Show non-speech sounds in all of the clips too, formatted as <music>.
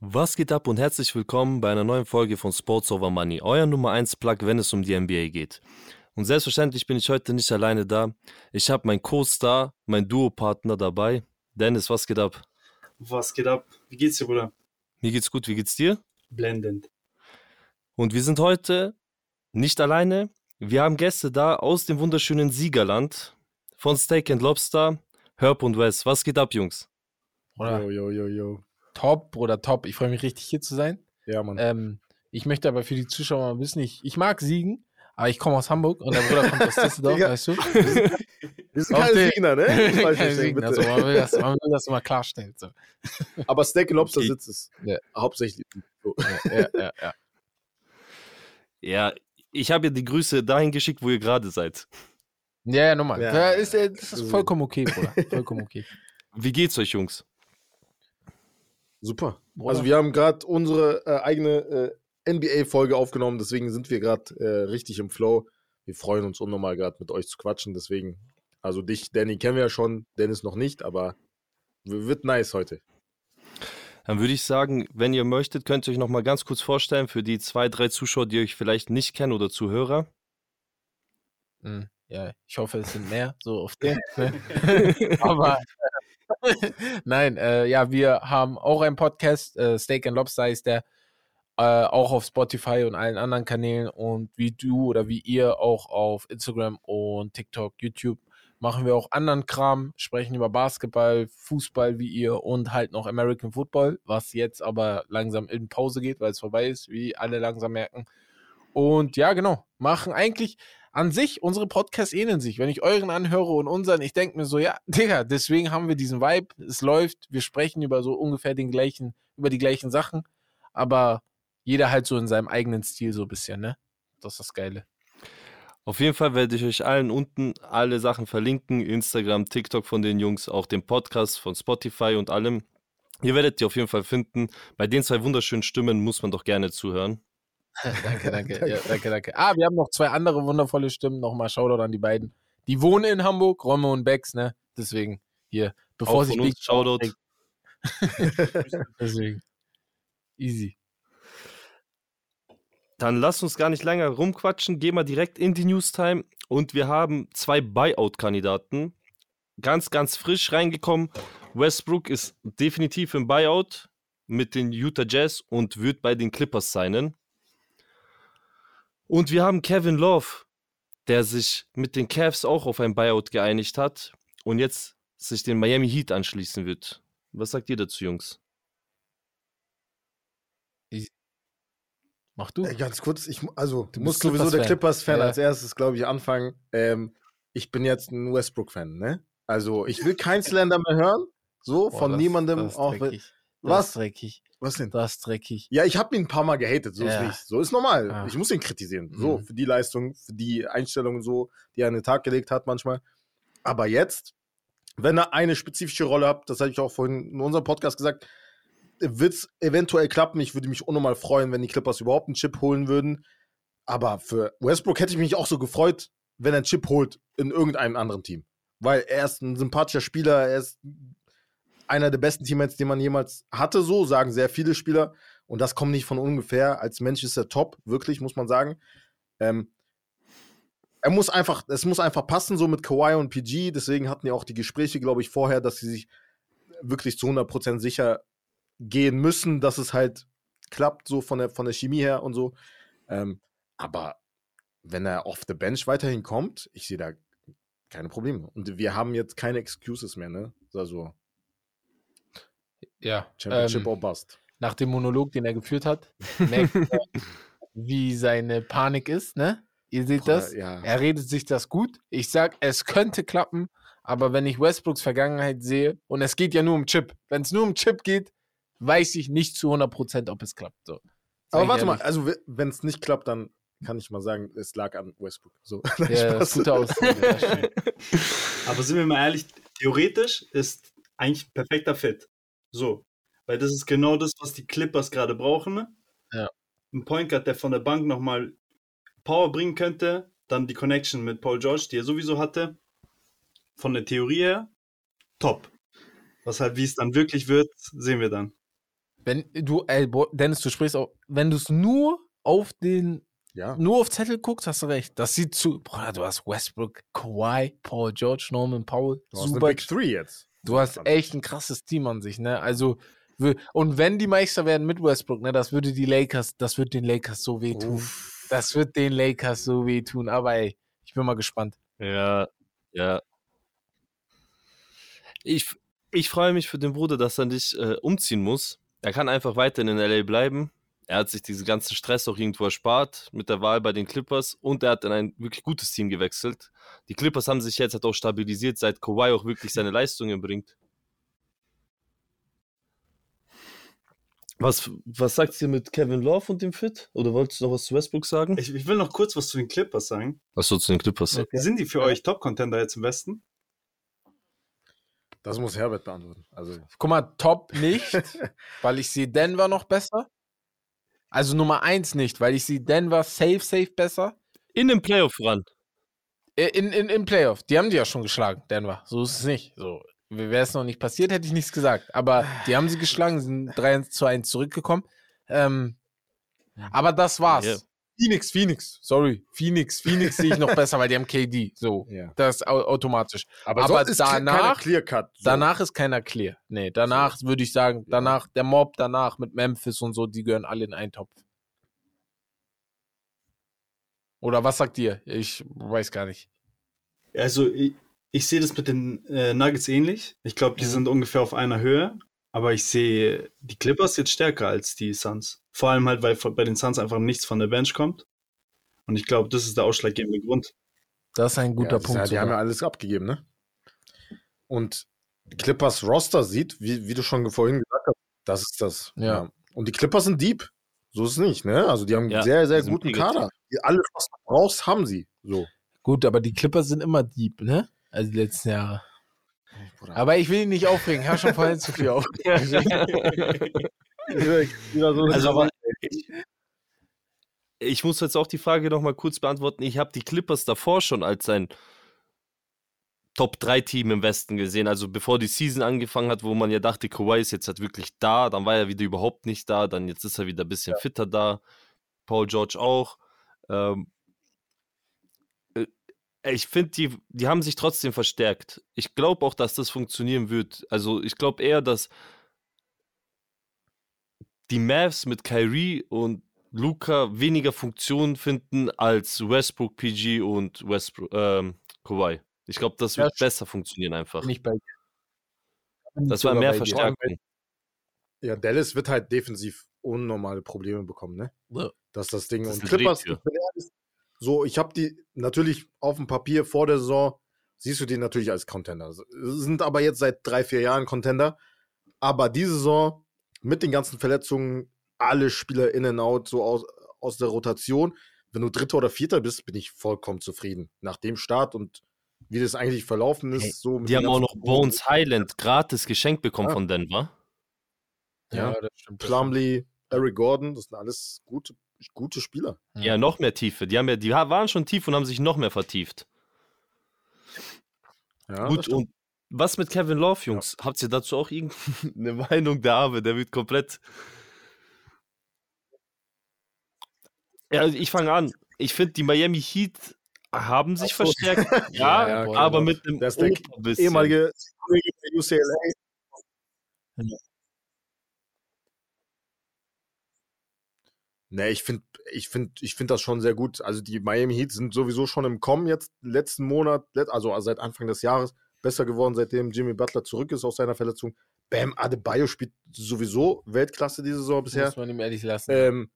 Was geht ab und herzlich willkommen bei einer neuen Folge von Sports Over Money, euer Nummer 1 Plug, wenn es um die NBA geht. Und selbstverständlich bin ich heute nicht alleine da. Ich habe meinen Co-Star, meinen Duopartner dabei. Dennis, was geht ab? Was geht ab? Wie geht's dir, Bruder? Mir geht's gut, wie geht's dir? Blendend. Und wir sind heute nicht alleine. Wir haben Gäste da aus dem wunderschönen Siegerland von Steak and Lobster, Herb und Wes. Was geht ab, Jungs? Oder? Yo, yo, yo, yo. Top, Bruder, top. Ich freue mich richtig hier zu sein. Ja, Mann. Ähm, ich möchte aber für die Zuschauer mal wissen, ich, ich mag Siegen, aber ich komme aus Hamburg und der Bruder kommt aus <laughs> Düsseldorf, weißt du? Wir sind keine Siegner, ne? <laughs> Keine Siegner, also man, will das, man will das immer klarstellen. So. <laughs> Aber Steak and Lobster okay. sitzt es ja. hauptsächlich. So. Ja, ja, ja, ja. Ja, ich habe ja die Grüße dahin geschickt, wo ihr gerade seid. Ja, ja, nochmal. Ja, ja, ist, das ist vollkommen okay, Bruder. Vollkommen okay. Wie geht's euch, Jungs? Super. Bruder. Also wir haben gerade unsere äh, eigene äh, NBA-Folge aufgenommen, deswegen sind wir gerade äh, richtig im Flow. Wir freuen uns unnormal gerade mit euch zu quatschen, deswegen, also dich, Danny, kennen wir ja schon, Dennis noch nicht, aber wird nice heute. Dann würde ich sagen, wenn ihr möchtet, könnt ihr euch noch mal ganz kurz vorstellen für die zwei, drei Zuschauer, die euch vielleicht nicht kennen oder Zuhörer. Hm, ja, ich hoffe, es sind mehr, so auf den. Ne? Aber <laughs> nein, äh, ja, wir haben auch einen Podcast, äh, Steak and Lobster ist der, äh, auch auf Spotify und allen anderen Kanälen und wie du oder wie ihr auch auf Instagram und TikTok, YouTube machen wir auch anderen Kram, sprechen über Basketball, Fußball wie ihr und halt noch American Football, was jetzt aber langsam in Pause geht, weil es vorbei ist, wie alle langsam merken. Und ja, genau, machen eigentlich an sich, unsere Podcasts ähneln sich. Wenn ich euren anhöre und unseren, ich denke mir so, ja, <laughs> Digga, deswegen haben wir diesen Vibe, es läuft, wir sprechen über so ungefähr den gleichen, über die gleichen Sachen, aber jeder halt so in seinem eigenen Stil so ein bisschen, ne? Das ist das Geile. Auf jeden Fall werde ich euch allen unten alle Sachen verlinken. Instagram, TikTok von den Jungs, auch den Podcast von Spotify und allem. Ihr werdet die auf jeden Fall finden. Bei den zwei wunderschönen Stimmen muss man doch gerne zuhören. <laughs> danke, danke, <laughs> ja, danke, danke. Ah, wir haben noch zwei andere wundervolle Stimmen. Nochmal Shoutout an die beiden. Die wohnen in Hamburg, Romme und Bex, ne? Deswegen hier, bevor sich Big Shoutout. <laughs> Deswegen. Easy. Dann lass uns gar nicht länger rumquatschen, gehen wir direkt in die Newstime und wir haben zwei Buyout-Kandidaten. Ganz, ganz frisch reingekommen. Westbrook ist definitiv im Buyout mit den Utah Jazz und wird bei den Clippers signen. Und wir haben Kevin Love, der sich mit den Cavs auch auf ein Buyout geeinigt hat und jetzt sich den Miami Heat anschließen wird. Was sagt ihr dazu, Jungs? Mach du. Äh, ganz kurz, ich, also du musst sowieso der Clippers-Fan ja. als erstes, glaube ich, anfangen. Ähm, ich bin jetzt ein Westbrook-Fan, ne? Also ich will kein <laughs> Slender mehr hören, so Boah, von das, niemandem. Das auch, dreckig. Was? Das dreckig. Was denn? Das ist dreckig. Ja, ich habe ihn ein paar Mal gehatet, so ja. ist nicht. So ist normal. Ja. Ich muss ihn kritisieren. So, mhm. für die Leistung, für die Einstellungen so, die er an den Tag gelegt hat manchmal. Aber jetzt, wenn er eine spezifische Rolle hat, das habe ich auch vorhin in unserem Podcast gesagt, wird es eventuell klappen. Ich würde mich unnormal freuen, wenn die Clippers überhaupt einen Chip holen würden. Aber für Westbrook hätte ich mich auch so gefreut, wenn er einen Chip holt in irgendeinem anderen Team. Weil er ist ein sympathischer Spieler, er ist einer der besten Teammates, den man jemals hatte, so sagen sehr viele Spieler. Und das kommt nicht von ungefähr. Als Mensch ist er top, wirklich, muss man sagen. Ähm, er muss einfach, es muss einfach passen, so mit Kawhi und PG. Deswegen hatten ja auch die Gespräche, glaube ich, vorher, dass sie sich wirklich zu 100% sicher gehen müssen, dass es halt klappt, so von der, von der Chemie her und so. Ähm, aber wenn er off the bench weiterhin kommt, ich sehe da keine Probleme. Und wir haben jetzt keine Excuses mehr, ne? Also. Ja. Championship ähm, or Bust. Nach dem Monolog, den er geführt hat, merkt <laughs> er, wie seine Panik ist, ne? Ihr seht Boah, das? Ja. Er redet sich das gut. Ich sag, es könnte klappen, aber wenn ich Westbrooks Vergangenheit sehe, und es geht ja nur um Chip, wenn es nur um Chip geht, weiß ich nicht zu 100%, ob es klappt. So. Aber warte mal, also wenn es nicht klappt, dann kann ich mal sagen, es lag an Westbrook. So, <laughs> ja, gute Aussage. Aber sind wir mal ehrlich, theoretisch ist eigentlich ein perfekter Fit. So. Weil das ist genau das, was die Clippers gerade brauchen. Ne? Ja. Ein Point Guard, der von der Bank nochmal Power bringen könnte, dann die Connection mit Paul George, die er sowieso hatte. Von der Theorie her, top. Was halt, wie es dann wirklich wird, sehen wir dann. Wenn du, ey, Dennis, du sprichst auch, wenn du es nur auf den, ja. nur auf Zettel guckst, hast du recht. Das sieht zu, Bruder, du hast Westbrook, Kawhi, Paul George, Norman Powell, du hast super. Big Three jetzt. Du hast echt ein krasses Team an sich, ne? Also, und wenn die Meister werden mit Westbrook, ne, das würde die Lakers, das wird den Lakers so wehtun. Uff. Das wird den Lakers so wehtun. Aber ey, ich bin mal gespannt. Ja, ja. Ich, ich freue mich für den Bruder, dass er nicht äh, umziehen muss. Er kann einfach weiter in LA bleiben. Er hat sich diesen ganzen Stress auch irgendwo erspart mit der Wahl bei den Clippers und er hat in ein wirklich gutes Team gewechselt. Die Clippers haben sich jetzt halt auch stabilisiert, seit Kawhi auch wirklich seine Leistungen bringt. Was, was sagt ihr mit Kevin Love und dem Fit? Oder wolltest du noch was zu Westbrook sagen? Ich, ich will noch kurz was zu den Clippers sagen. Achso, zu den Clippers. Okay. Sind die für euch Top-Contender jetzt im Westen? Das muss Herbert beantworten. Also. Guck mal, Top nicht, <laughs> weil ich sehe Denver noch besser. Also Nummer eins nicht, weil ich sehe Denver safe, safe besser. In den Playoff-Run. Äh, in, in, in Playoff. Die haben die ja schon geschlagen, Denver. So ist es nicht. So, Wäre es noch nicht passiert, hätte ich nichts gesagt. Aber die haben sie geschlagen, sind 3 zu 1 zurückgekommen. Ähm, aber das war's. Yeah. Phoenix, Phoenix, sorry. Phoenix, Phoenix sehe ich noch <laughs> besser, weil die haben KD. So, yeah. das ist automatisch. Aber, aber ist danach, clear cut, so. danach ist keiner clear. Nee, danach so. würde ich sagen, danach, der Mob danach mit Memphis und so, die gehören alle in einen Topf. Oder was sagt ihr? Ich weiß gar nicht. Also, ich, ich sehe das mit den äh, Nuggets ähnlich. Ich glaube, die mhm. sind ungefähr auf einer Höhe. Aber ich sehe die Clippers jetzt stärker als die Suns. Vor allem halt, weil bei den Suns einfach nichts von der Bench kommt. Und ich glaube, das ist der ausschlaggebende Grund. Das ist ein guter ja, Punkt. Ja, die haben ja alles abgegeben, ne? Und Clippers Roster sieht, wie, wie du schon vorhin gesagt hast, das ist das. Ja. ja. Und die Clippers sind deep. So ist es nicht, ne? Also die haben einen sehr, sehr guten Kader. Die, alles, was du brauchst, haben sie. So. Gut, aber die Clippers sind immer deep, ne? Also die letzten Jahre. Aber ich will ihn nicht aufregen. Hör schon vorhin zu viel auf. <laughs> also, ich, ich muss jetzt auch die Frage noch mal kurz beantworten. Ich habe die Clippers davor schon als ein Top-3-Team im Westen gesehen. Also bevor die Season angefangen hat, wo man ja dachte, Kawhi ist jetzt halt wirklich da, dann war er wieder überhaupt nicht da, dann jetzt ist er wieder ein bisschen ja. fitter da. Paul George auch. Ähm, ich finde, die, die haben sich trotzdem verstärkt. Ich glaube auch, dass das funktionieren wird. Also ich glaube eher, dass die Mavs mit Kyrie und Luca weniger Funktionen finden als Westbrook, PG und Westbrook, ähm, Kawhi. Ich glaube, das wird ja, besser funktionieren einfach. Nicht bei das war mehr Verstärkung. Ja, Dallas wird halt defensiv unnormale Probleme bekommen, ne? Ja. Das ist das Ding. Das und Clippers, ich bin ehrlich, so, ich habe die natürlich auf dem Papier vor der Saison, siehst du die natürlich als Contender. Sind aber jetzt seit drei, vier Jahren Contender. Aber diese Saison mit den ganzen Verletzungen, alle Spieler in and out, so aus, aus der Rotation. Wenn du Dritter oder Vierter bist, bin ich vollkommen zufrieden. Nach dem Start und wie das eigentlich verlaufen ist. Hey, so die haben auch noch Bones Highland gratis geschenkt bekommen ja. von Denver. Ja, ja das stimmt. Plumlee, Eric Gordon, das sind alles gute gute Spieler. Ja, noch mehr Tiefe. Die, haben ja, die waren schon tief und haben sich noch mehr vertieft. Ja, Gut, und was mit Kevin Love, Jungs? Ja. Habt ihr dazu auch irgendeine <laughs> Meinung? Der Arme, der wird komplett. Ja, also ich fange an. Ich finde, die Miami Heat haben sich so. verstärkt. <laughs> ja, ja, aber mit einem das ist der ehemalige UCLA. Ja. Ne, ich finde ich find, ich find das schon sehr gut. Also die Miami Heat sind sowieso schon im Kommen jetzt letzten Monat, also seit Anfang des Jahres besser geworden, seitdem Jimmy Butler zurück ist aus seiner Verletzung. Bam Adebayo spielt sowieso Weltklasse diese Saison bisher. Muss man ihm ehrlich lassen. Ähm,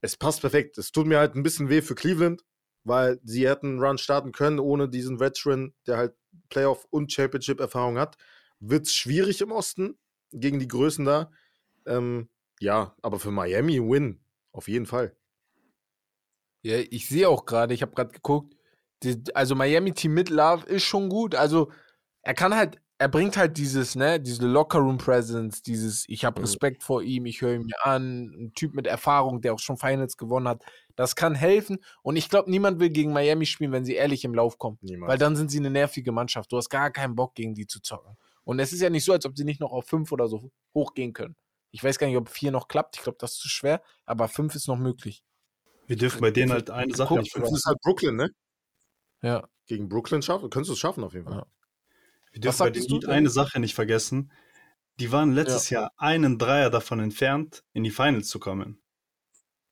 es passt perfekt. Es tut mir halt ein bisschen weh für Cleveland, weil sie hätten einen Run starten können ohne diesen Veteran, der halt Playoff- und Championship-Erfahrung hat. Wird es schwierig im Osten gegen die Größen da. Ähm, ja, aber für Miami Win auf jeden Fall. Ja, ich sehe auch gerade, ich habe gerade geguckt, die, also Miami Team mit Love ist schon gut. Also er kann halt, er bringt halt dieses, ne, diese Lockerroom Presence, dieses, ich habe mhm. Respekt vor ihm, ich höre ihn mir an, ein Typ mit Erfahrung, der auch schon Finals gewonnen hat. Das kann helfen. Und ich glaube, niemand will gegen Miami spielen, wenn sie ehrlich im Lauf kommen. Niemals. Weil dann sind sie eine nervige Mannschaft. Du hast gar keinen Bock, gegen die zu zocken. Und es ist ja nicht so, als ob sie nicht noch auf fünf oder so hochgehen können. Ich weiß gar nicht, ob vier noch klappt. Ich glaube, das ist zu schwer, aber fünf ist noch möglich. Wir dürfen bei denen halt eine Sache nicht das vergessen. ist halt Brooklyn, ne? Ja. Gegen Brooklyn schaffen, könntest du es schaffen auf jeden Fall. Ja. Wir dürfen bei denen eine Sache nicht vergessen. Die waren letztes Jahr einen Dreier davon entfernt, in die Finals zu kommen.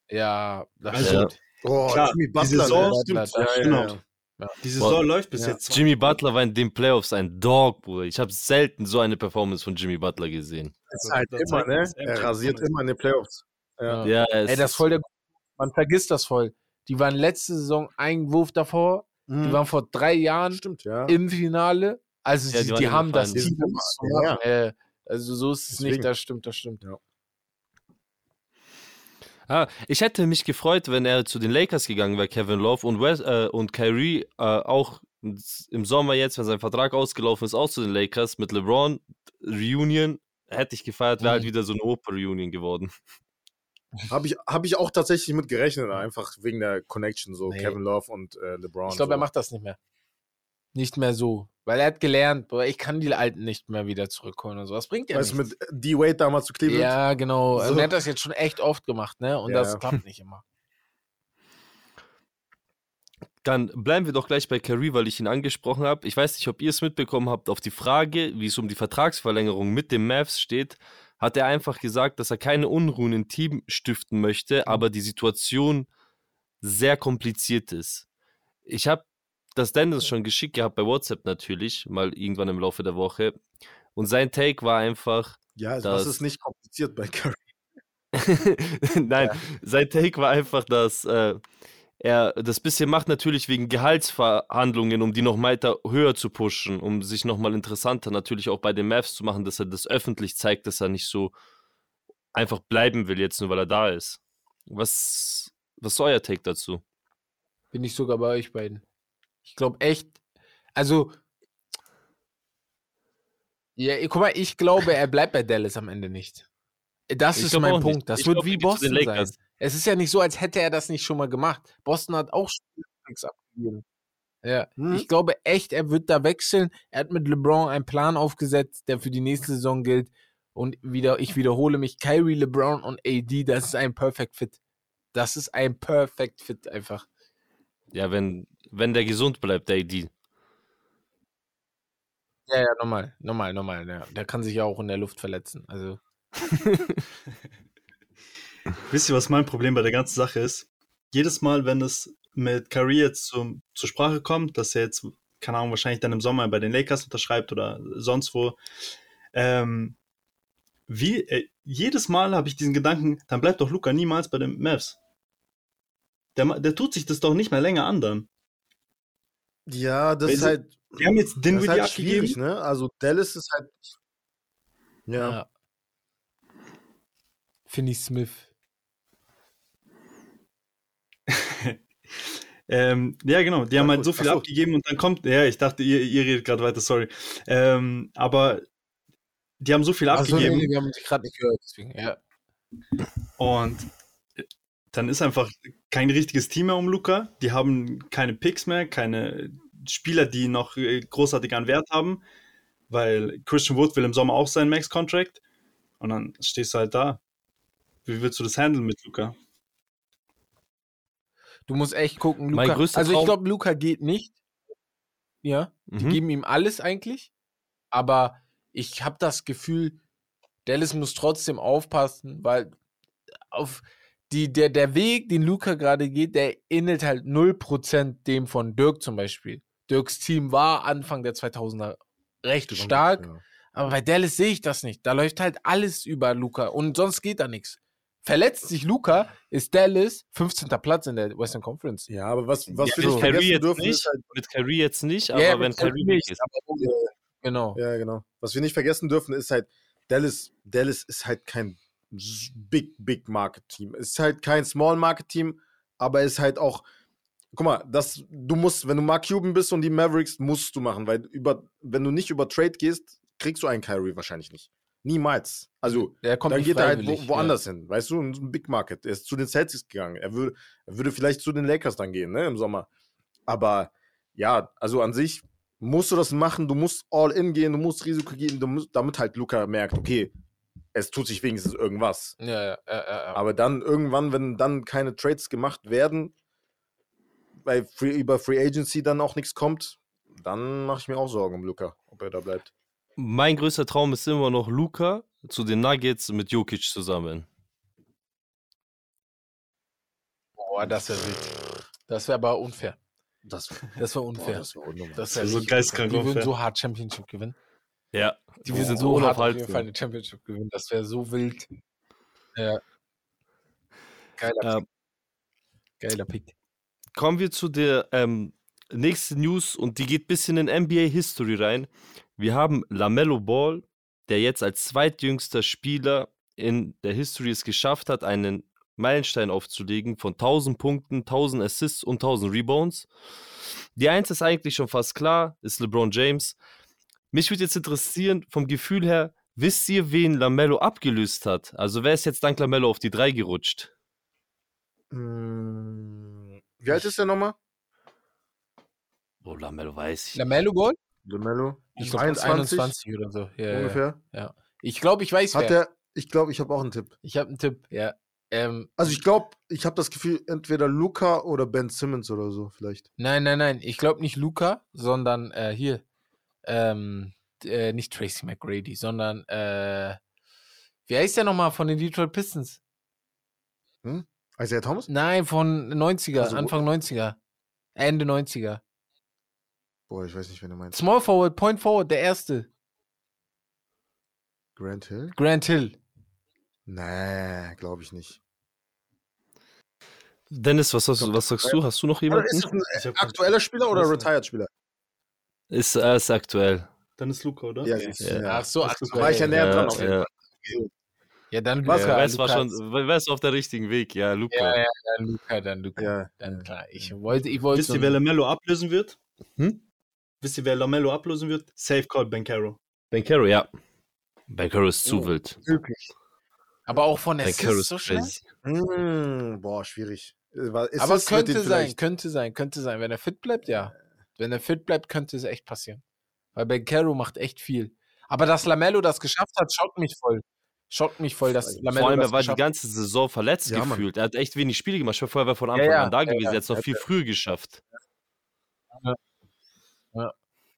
Ja, das Also, stimmt. Oh, Klar, Jimmy die Butler, Saison ne? stimmt, Ja, ja, genau. Ja. Die Saison Boah. läuft bis Ja. jetzt. Jimmy Butler war in den Playoffs ein Dog, Bruder. Ich habe selten so eine Performance von Jimmy Butler gesehen. Das ist halt Das immer, zeigt, ne? er Er rasiert immer in den Playoffs. Ja. Ja. Ja, es Ey, das voll der. Man vergisst das voll. Die waren letzte Saison ein Wurf davor. Die Mhm. waren vor drei Jahren Stimmt, ja. im Finale. Also Ja, die, die die haben das. Team, Die. Äh, also so ist es Deswegen. nicht. Das stimmt, das stimmt. Ah, ich hätte mich gefreut, wenn er zu den Lakers gegangen wäre, Kevin Love und, West, äh, und Kyrie äh, auch im Sommer jetzt, wenn sein Vertrag ausgelaufen ist, auch zu den Lakers mit LeBron Reunion. Hätte ich gefeiert, wäre halt Mhm. wieder so eine Oper-Reunion geworden. Habe ich, hab ich auch tatsächlich mit gerechnet, einfach wegen der Connection, so Nee. Kevin Love und äh, LeBron. Ich glaube, so. er macht das nicht mehr. Nicht mehr so. Weil er hat gelernt, boah, ich kann die Alten nicht mehr wieder zurückholen und so. Was bringt ja Weißt du, mit D-Wade damals zu Cleveland? Ja, genau. So. Und er hat das jetzt schon echt oft gemacht, ne? Und Ja, das klappt nicht immer. Dann bleiben wir doch gleich bei Kyrie, weil ich ihn angesprochen habe. Ich weiß nicht, ob ihr es mitbekommen habt. Auf die Frage, wie es um die Vertragsverlängerung mit den Mavs steht, hat er einfach gesagt, dass er keine Unruhen im Team stiften möchte, aber die Situation sehr kompliziert ist. Ich habe das Dennis schon geschickt gehabt bei WhatsApp natürlich, mal irgendwann im Laufe der Woche. Und sein Take war einfach, Ja, also das Das- ist nicht kompliziert bei Curry. <laughs> Nein, sein Take war einfach, dass äh, er das bisschen macht natürlich wegen Gehaltsverhandlungen, um die noch weiter höher zu pushen, um sich nochmal interessanter natürlich auch bei den Mavs zu machen, dass er das öffentlich zeigt, dass er nicht so einfach bleiben will jetzt nur, weil er da ist. Was, was ist euer Take dazu? Bin ich sogar bei euch beiden. Ich glaube echt, also. Ja, guck mal, ich glaube, er bleibt bei Dallas am Ende nicht. Das Ich ist mein auch nicht. Punkt. Das Ich wird wie Boston sein. Es ist ja nicht so, als hätte er das nicht schon mal gemacht. Boston hat auch Picks abgegeben. Ja, Hm. ich glaube echt, er wird da wechseln. Er hat mit LeBron einen Plan aufgesetzt, der für die nächste Saison gilt. Und wieder, ich wiederhole mich, Kyrie, LeBron und AD, das ist ein Perfect Fit. Das ist ein Perfect Fit einfach. Ja, wenn, wenn der gesund bleibt, der AD. Ja, ja, normal, normal, normal. Ja. Der kann sich ja auch in der Luft verletzen. Also, <laughs> Wisst ihr, was mein Problem bei der ganzen Sache ist? Jedes Mal, wenn es mit Curry jetzt zum, zur Sprache kommt, dass er jetzt, keine Ahnung, wahrscheinlich dann im Sommer bei den Lakers unterschreibt oder sonst wo, ähm, wie, äh, jedes Mal habe ich diesen Gedanken, dann bleibt doch Luca niemals bei den Mavs. Der, der tut sich das doch nicht mehr länger an dann. Ja, das Weil ist sie- halt, Die haben jetzt das ist Dinwiddie halt abgegeben. schwierig, ne? Also Dallas ist halt. Ja. ja. Finney Smith. <laughs> Ähm, ja, genau. Die haben Ja, halt gut. so viel Ach so. abgegeben und dann kommt, ja, ich dachte, ihr, ihr redet gerade weiter, sorry. Ähm, aber die haben so viel Achso, abgegeben nee, wir haben dich gerade nicht gehört. Deswegen, ja. und dann ist einfach kein richtiges Team mehr um Luca. Die haben keine Picks mehr, keine Spieler, die noch äh, großartig an Wert haben, weil Christian Wood will im Sommer auch seinen Max-Contract und dann stehst du halt da. Wie willst du das handeln mit Luca? Du musst echt gucken, Mein Luca. größter Also ich glaube, Luca geht nicht. Ja, die Mhm. geben ihm alles eigentlich. Aber ich habe das Gefühl, Dallas muss trotzdem aufpassen, weil auf die, der, der Weg, den Luca gerade geht, der ähnelt halt 0% dem von Dirk zum Beispiel. Dirks Team war Anfang der 2000er recht stark, Ja. aber bei Dallas sehe ich das nicht. Da läuft halt alles über Luca und sonst geht da nichts. Verletzt sich Luca, ist Dallas 15. Platz in der Western Conference. Ja, aber was, was Ja, wir mit nicht Kyrie vergessen jetzt dürfen, nicht, ist halt, mit Kyrie jetzt nicht, aber Ja, wenn Kyrie nicht, ist. aber- Genau. ja, genau. Was wir nicht vergessen dürfen, ist halt, Dallas, Dallas ist halt kein Big, Big Market Team. Es ist halt kein Small Market Team, aber es ist halt auch, guck mal, das, du musst, wenn du Mark Cuban bist und die Mavericks, musst du machen, weil über, wenn du nicht über Trade gehst, kriegst du einen Kyrie wahrscheinlich nicht. Niemals. Also, Der kommt dann geht er halt wo, woanders hin, weißt du, in so ein Big Market. Er ist zu den Celtics gegangen. Er würde, er würde vielleicht zu den Lakers dann gehen, ne, im Sommer. Aber ja, also an sich musst du das machen, du musst all in gehen, du musst Risiko gehen, du musst, damit halt Luca merkt, okay, es tut sich wenigstens irgendwas. Ja, ja, ja, ja. Aber dann irgendwann, wenn dann keine Trades gemacht werden, weil Free, über Free Agency dann auch nichts kommt, dann mache ich mir auch Sorgen um Luca, ob er da bleibt. Mein größter Traum ist immer noch Luca zu den Nuggets mit Jokic zusammen. Boah, das wäre wild. Das wäre aber unfair. Das, Das wäre boah, unfair. das wäre wär so geistkrank unfair. Die würden so hart Championship gewinnen. Ja, Die wir sind so hart auf jeden unaufhaltsam. Fall eine Championship gewinnen. Das wäre so wild. Ja. Geiler, Ähm, geiler Pick. kommen wir zu der ähm, nächsten News und die geht ein bisschen in NBA History rein. Wir haben LaMelo Ball, der jetzt als zweitjüngster Spieler in der History es geschafft hat, einen Meilenstein aufzulegen von 1000 Punkten, 1000 Assists und 1000 Rebounds. Die Eins ist eigentlich schon fast klar, ist LeBron James. Mich würde jetzt interessieren, vom Gefühl her, wisst ihr, wen LaMelo abgelöst hat? Also wer ist jetzt dank LaMelo auf die 3 gerutscht? Mm, Wie alt ist der nochmal? Oh, LaMelo weiß ich. Lamelo Ball? LeMelo? Ich glaube 21 oder so. Ja, ja. ungefähr. Ich glaube, ich weiß Hat wer. der, ich glaube, ich habe auch einen Tipp. Ich habe einen Tipp, ja. Ähm, Also ich glaube, ich habe das Gefühl, entweder Luca oder Ben Simmons oder so vielleicht. nein, nein, nein. Ich glaube nicht Luca, sondern äh, hier. Ähm, äh, nicht Tracy McGrady, sondern äh, wie heißt der nochmal von den Detroit Pistons? Isaiah Thomas? Nein, von 90er, Also Anfang 90er. Ende 90er. Boah, ich weiß nicht, wen du meinst. Small Forward, Point Forward, der erste. Grant Hill? Grant Hill. Nee, glaube ich nicht. Dennis, was, hast, du- was sagst du? Hast du noch Aber jemanden? ist das ein aktueller Spieler oder retired Spieler? Ist, äh, ist aktuell. Dann ist Luca, oder? Ja, Ja. Ja. Ach so, aktuell. war ich ja näher Ja, dran ja. Ja, dann Was? Luca. Ja, weiß, war schon, weiß auf der richtigen Weg, ja, Luca. Ja, ja, dann Luca, dann Luca. Ja. Dann klar. Ich wollte, ich wollte. Wisst ihr, wer Lamello ablösen wird? Hm? Wisst ihr, wer Lamello ablösen wird? Safe Call Bankero. Ben Caro, ja. Ben Caro ist zu Oh. wild. Wirklich. aber auch von der Ben Caro Assist ist so schnell. crazy. Mm, boah, schwierig. Äh, ist Aber es könnte sein, vielleicht- könnte sein, könnte sein. Wenn er fit bleibt, ja. Wenn er fit bleibt, könnte es echt passieren. Weil Ben Caro macht echt viel. Aber dass Lamello das geschafft hat, schockt mich voll. Schockt mich voll, dass Lamello Vor allem, das er war die ganze Saison verletzt Ja, Mann. gefühlt. Er hat echt wenig Spiele gemacht. Ich war vorher von Ja, Anfang ja, an da ja, gewesen. ja. Er hat es noch viel früher geschafft. Und Ja,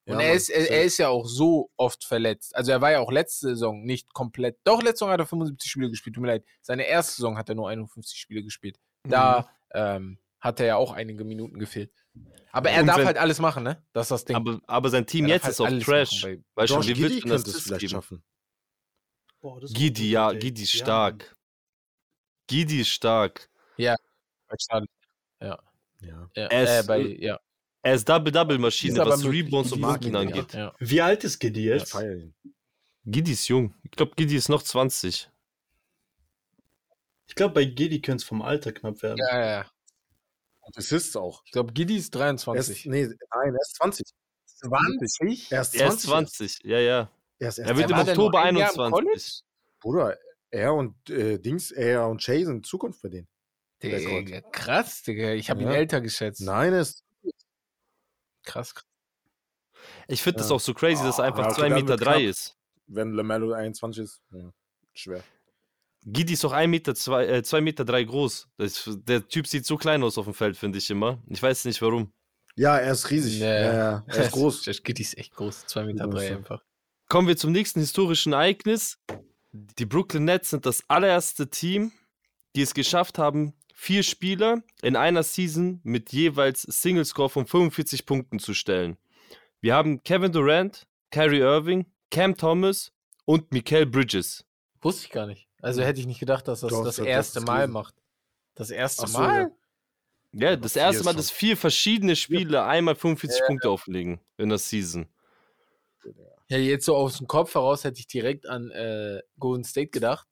er, Mann, ist, er, er ist ja auch so oft verletzt. Also er war ja auch letzte Saison nicht komplett. Doch, letzte Saison hat er 75 Spiele gespielt. Tut mir leid. Seine erste Saison hat er nur 51 Spiele gespielt. Da ähm, hat er ja auch einige Minuten gefehlt. Aber er Und darf wenn- halt alles machen, ne? Das ist das Ding. Aber, aber sein Team Er jetzt halt ist auf Trash. machen, Weißt du, Josh wie Giddey willst du könnte das es vielleicht geben? schaffen. Boah, das ist Gidi, ja, gut, Gidi ist ey. Ja, stark. Gidi ist stark. Charlotte. Ja. Ja, Er äh, ist- bei, ja. Er ist Double-Double-Maschine, was. Rebounds und Gidi Marken angeht. Ja. Wie alt ist Giddy Ja, jetzt? ihn. Gidi ist jung. Ich glaube, Gidi ist noch 20. ich glaube, bei Giddy könnte es vom Alter knapp werden. ja, ja. Assists auch. Ich glaube, Giddy ist Er ist, 23. nee, nein, er ist 20. 20? Er ist 20. Er ist 20. Ja, ja. Er ist erst Er wird Er im Oktober ein Jahr im 21. Bruder, er und äh, Dings, er und Jay sind Zukunft bei denen. Digga, krass, Digga. Ich habe ihn Ja. älter geschätzt. Nein, er ist. Krass, krass. Ich finde das Ja. auch so crazy, dass er einfach ja, okay, 2 dann Meter wird 3 knapp. ist. Wenn LaMelo 21 ist, ja, schwer. Gidi ist doch 1 Meter 2, äh, 2 Meter 3 groß. Das, der Typ sieht so klein aus auf dem Feld, finde ich immer. Ich weiß nicht warum. Ja, er ist riesig. Ja, Ja, ja. <laughs> er ist groß. Giddy ist echt groß. 2 Meter Groß, drei einfach. Kommen wir zum nächsten historischen Ereignis. Die Brooklyn Nets sind das allererste Team, die es geschafft haben, vier Spieler in einer Season mit jeweils Single-Score von 45 Punkten zu stellen. Wir haben Kevin Durant, Kyrie Irving, Cam Thomas und Mikael Bridges. Wusste ich gar nicht. Also hätte ich nicht gedacht, dass das Doch, das erste Mal gelesen. macht. Das erste so, Mal? Ja, Aber das erste Mal, dass vier verschiedene Spieler einmal 45 Punkte auflegen in der Season. Ja, jetzt so aus dem Kopf heraus hätte ich direkt an äh, Golden State gedacht,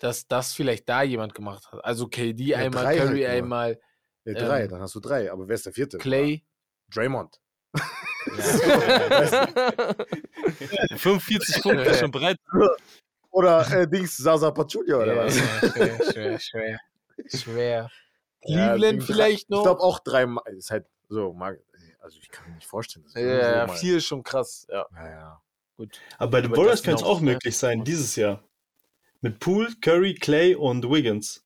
dass das vielleicht da jemand gemacht hat. Also KD Ja, einmal, drei halt Curry nur. einmal, Ja, drei, Ähm, dann hast du drei. Aber wer ist der vierte? Clay. Draymond. 45 <laughs> <laughs> Punkte schon bereit. Oder <laughs> äh, Dings, Sasa Pachulia, oder Ja, was? ja, schwer, schwer, schwer. Schwer. <laughs> Ja, Cleveland Ding, vielleicht Ich noch. glaube auch drei Mal. Ist halt so, also ich kann mir nicht vorstellen. ja, so vier ist schon krass. Ja, Ja, ja. gut. Aber bei den Warriors könnte es auch ne? möglich sein, dieses Jahr. Mit Poole, Curry, Clay und Wiggins.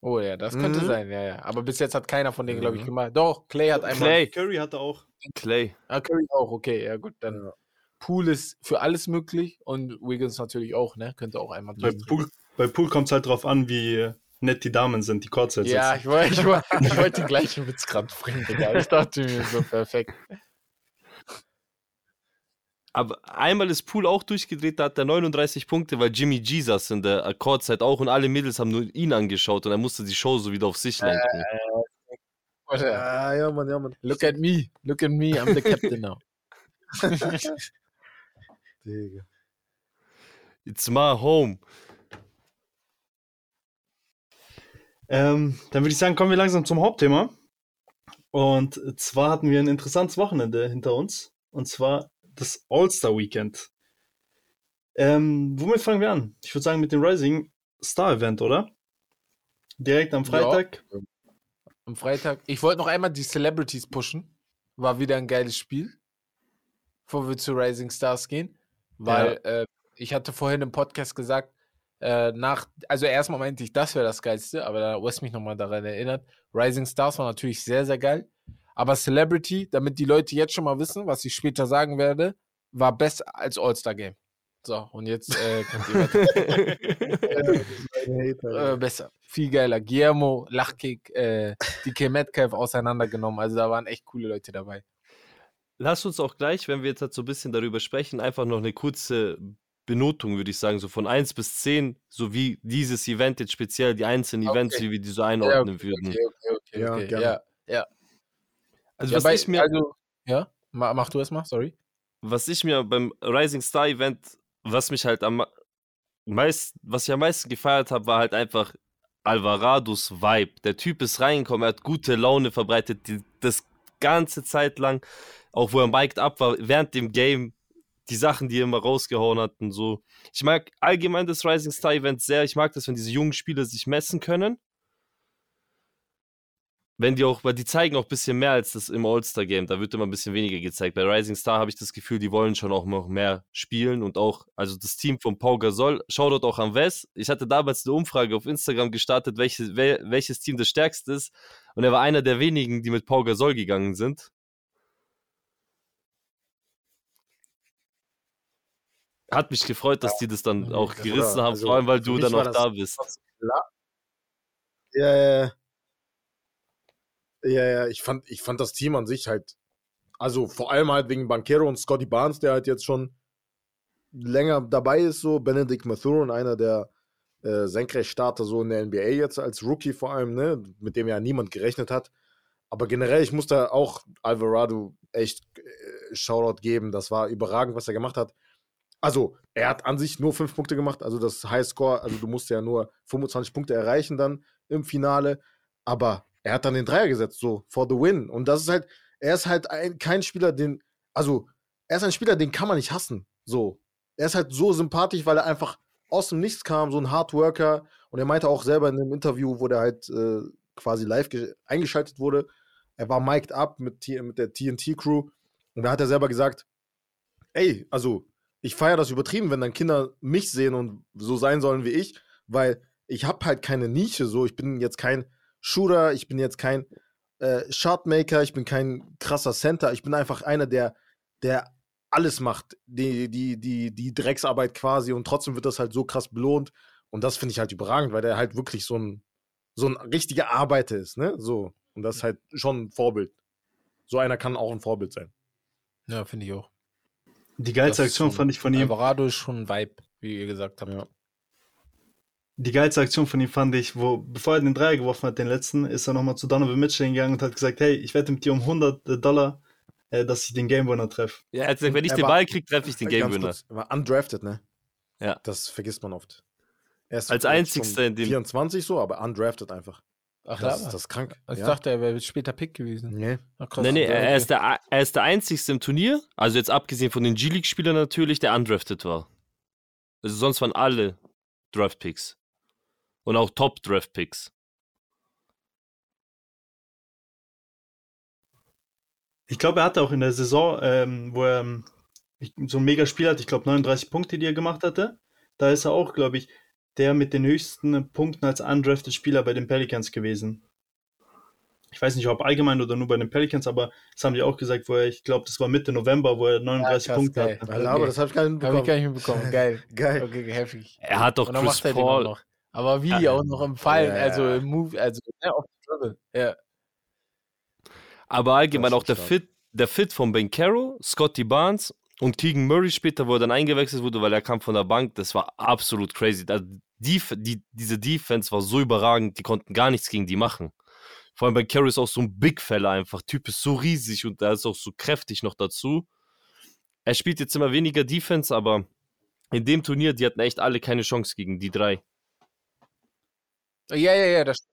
Oh ja, das könnte Mhm. sein, ja, ja. Aber bis jetzt hat keiner von denen, glaube ich, Mhm. gemacht. Doch, Clay hat einmal. Clay. Curry hatte auch. Clay. Ah, Curry auch, okay, ja gut. Dann Ja. Pool ist für alles möglich und Wiggins natürlich auch, ne? Könnte auch einmal Bei. Poole, bei Poole kommt es halt drauf an, wie nett die Damen sind, die Courtside Ja, <laughs> ich wollte ich wollt, ich wollt den gleichen Witz gerade bringen, Digga. Ich dachte mir so perfekt. Aber einmal ist Pool auch durchgedreht, da hat er 39 Punkte, weil Jimmy G saß in der Akkordzeit auch und alle Mädels haben nur ihn angeschaut und er musste die Show so wieder auf sich lenken. Warte, Ja, ja, Mann, ja, Mann. Look at me, look at me, I'm the captain now. <laughs> <laughs> Digga. It's my home. Ähm, dann würde ich sagen, kommen wir langsam zum Hauptthema. Und zwar hatten wir ein interessantes Wochenende hinter uns. Und zwar das All-Star Weekend. Ähm, womit fangen wir an? Ich würde sagen mit dem Rising Star Event, oder? Direkt am Ja. Freitag. Am Freitag. Ich wollte noch einmal die Celebrities pushen. War wieder ein geiles Spiel. Bevor wir zu Rising Stars gehen. Weil äh, ich hatte vorhin im Podcast gesagt, äh, nach, also erstmal meinte ich, das wäre das Geilste, aber da Wes mich nochmal daran erinnert. Rising Stars war natürlich sehr, sehr geil. Aber Celebrity, damit die Leute jetzt schon mal wissen, was ich später sagen werde, war besser als All-Star Game. So, und jetzt äh, könnt ihr weiter. <laughs> Äh, besser. Viel geiler. Guillermo, Lachkick, äh, DK Metcalf auseinandergenommen. Also da waren echt coole Leute dabei. Lass uns auch gleich, wenn wir jetzt halt so ein bisschen darüber sprechen, einfach noch eine kurze Benotung, würde ich sagen, so von 1 bis 10, so wie dieses Event jetzt speziell, die einzelnen Okay. Events, wie wir die so einordnen okay, würden. okay, okay, Ja, okay. gerne. Ja, ja. Also, ja, was, bei- ich mir, also, ja, Ma- mach du es mal, sorry. was ich mir beim Rising Star Event, was mich halt am meisten, was ich am meisten gefeiert habe, war halt einfach Alvarados Vibe. Der Typ ist reingekommen, er hat gute Laune verbreitet, die, das ganze Zeit lang, auch wo er mic'd up war, während dem Game, die Sachen, die er immer rausgehauen hat und so. Ich mag allgemein das Rising Star Event sehr. Ich mag das, wenn diese jungen Spieler sich messen können. Wenn die auch, weil die zeigen auch ein bisschen mehr als das im All-Star-Game. Da wird immer ein bisschen weniger gezeigt. Bei Rising Star habe ich das Gefühl, die wollen schon auch noch mehr spielen und auch, also das Team von Pau Gasol, Shoutout auch an Wes. Ich hatte damals eine Umfrage auf Instagram gestartet, welches, wel, welches Team das stärkste ist. Und er war einer der wenigen, die mit Pau Gasol gegangen sind. Hat mich gefreut, dass die das dann Ja, auch gerissen war- haben, also vor allem, weil du dann auch da bist. Ja, ja, ja. Ja, ja, ich fand, ich fand das Team an sich halt, also vor allem halt wegen Banquero und Scotty Barnes, der halt jetzt schon länger dabei ist, so Benedict Mathurin, einer der äh, Senkrechtstarter so in der NBA jetzt als Rookie vor allem, ne, mit dem ja niemand gerechnet hat. Aber generell, ich muss da auch Alvarado echt äh, Shoutout geben. Das war überragend, was er gemacht hat. Also, er hat an sich nur fünf Punkte gemacht, also das Highscore, also du musst ja nur 25 Punkte erreichen dann im Finale, aber er hat dann den Dreier gesetzt, so, for the win. Und das ist halt, er ist halt ein, kein Spieler, den, also, er ist ein Spieler, den kann man nicht hassen, so. Er ist halt so sympathisch, weil er einfach aus dem Nichts kam, so ein Hardworker. Und er meinte auch selber in einem Interview, wo der halt äh, quasi live ge- eingeschaltet wurde, er war mic'd up mit, mit der TNT-Crew. Und da hat er selber gesagt, ey, also, ich feiere das übertrieben, wenn dann Kinder mich sehen und so sein sollen wie ich, weil ich habe halt keine Nische, so, ich bin jetzt kein Shooter, ich bin jetzt kein äh, Shotmaker, ich bin kein krasser Center, ich bin einfach einer, der, der alles macht, die, die, die, die Drecksarbeit quasi und trotzdem wird das halt so krass belohnt und das finde ich halt überragend, weil der halt wirklich so ein, so ein richtiger Arbeiter ist, ne, so und das ist halt schon ein Vorbild. So einer kann auch ein Vorbild sein. Ja, finde ich auch. Die geilste Aktion fand ich von ihm. Alvarado ist schon ein Vibe, wie ihr gesagt habt. Ja. Die geilste Aktion von ihm fand ich, wo, bevor er den Dreier geworfen hat, den letzten, ist er nochmal zu Donovan Mitchell gegangen und hat gesagt, hey, ich wette mit dir um 100 Dollar, äh, dass ich den Game Winner treffe. Ja, er hat gesagt, wenn ich Er den war- Ball kriege, treffe ich den Game Winner. kurz, er war undrafted, ne? Ja. Das vergisst man oft. Er ist Als einzigster in dem- 24 so, aber undrafted einfach. Ach, Das, das ist krank. Ich ja. dachte, er wäre später Pick gewesen. Nee. Ach, krass. Nee, nee, er, okay. ist der, er ist der einzigste im Turnier, also jetzt abgesehen von den G-League-Spielern natürlich, der undrafted war. Also sonst waren alle Draft-Picks. Und auch Top-Draft-Picks. Ich glaube, er hatte auch in der Saison, ähm, wo er ähm, so ein mega Spiel hatte, ich glaube 39 Punkte, die er gemacht hatte, da ist er auch, glaube ich, der mit den höchsten Punkten als undrafted Spieler bei den Pelicans gewesen. Ich weiß nicht, ob allgemein oder nur bei den Pelicans, aber das haben die auch gesagt, wo er, ich glaube, das war Mitte November, wo er 39 ja, krass, Punkte geil. hatte. Okay. Aber das habe ich gar nicht mitbekommen. Hab ich gar nicht mitbekommen. <laughs> Geil. geil. Okay, heftig. Er hat doch Und dann Chris macht er den Paul. auch noch. Aber wie Ja. auch noch im Fall, Ja, also im Move, also ja, auf dem Dribble. Ja. Aber allgemein auch der stark. Fit, der Fit von Ben Caro, Scotty Barnes und Keegan Murray später, wo er dann eingewechselt wurde, weil er kam von der Bank, das war absolut crazy. Die, die, diese Defense war so überragend, die konnten gar nichts gegen die machen. Vor allem Ben Caro ist auch so ein Big Fella einfach. Typ ist so riesig und er ist auch so kräftig noch dazu. Er spielt jetzt immer weniger Defense, aber in dem Turnier, die hatten echt alle keine Chance gegen die drei. Ja, ja, ja, das.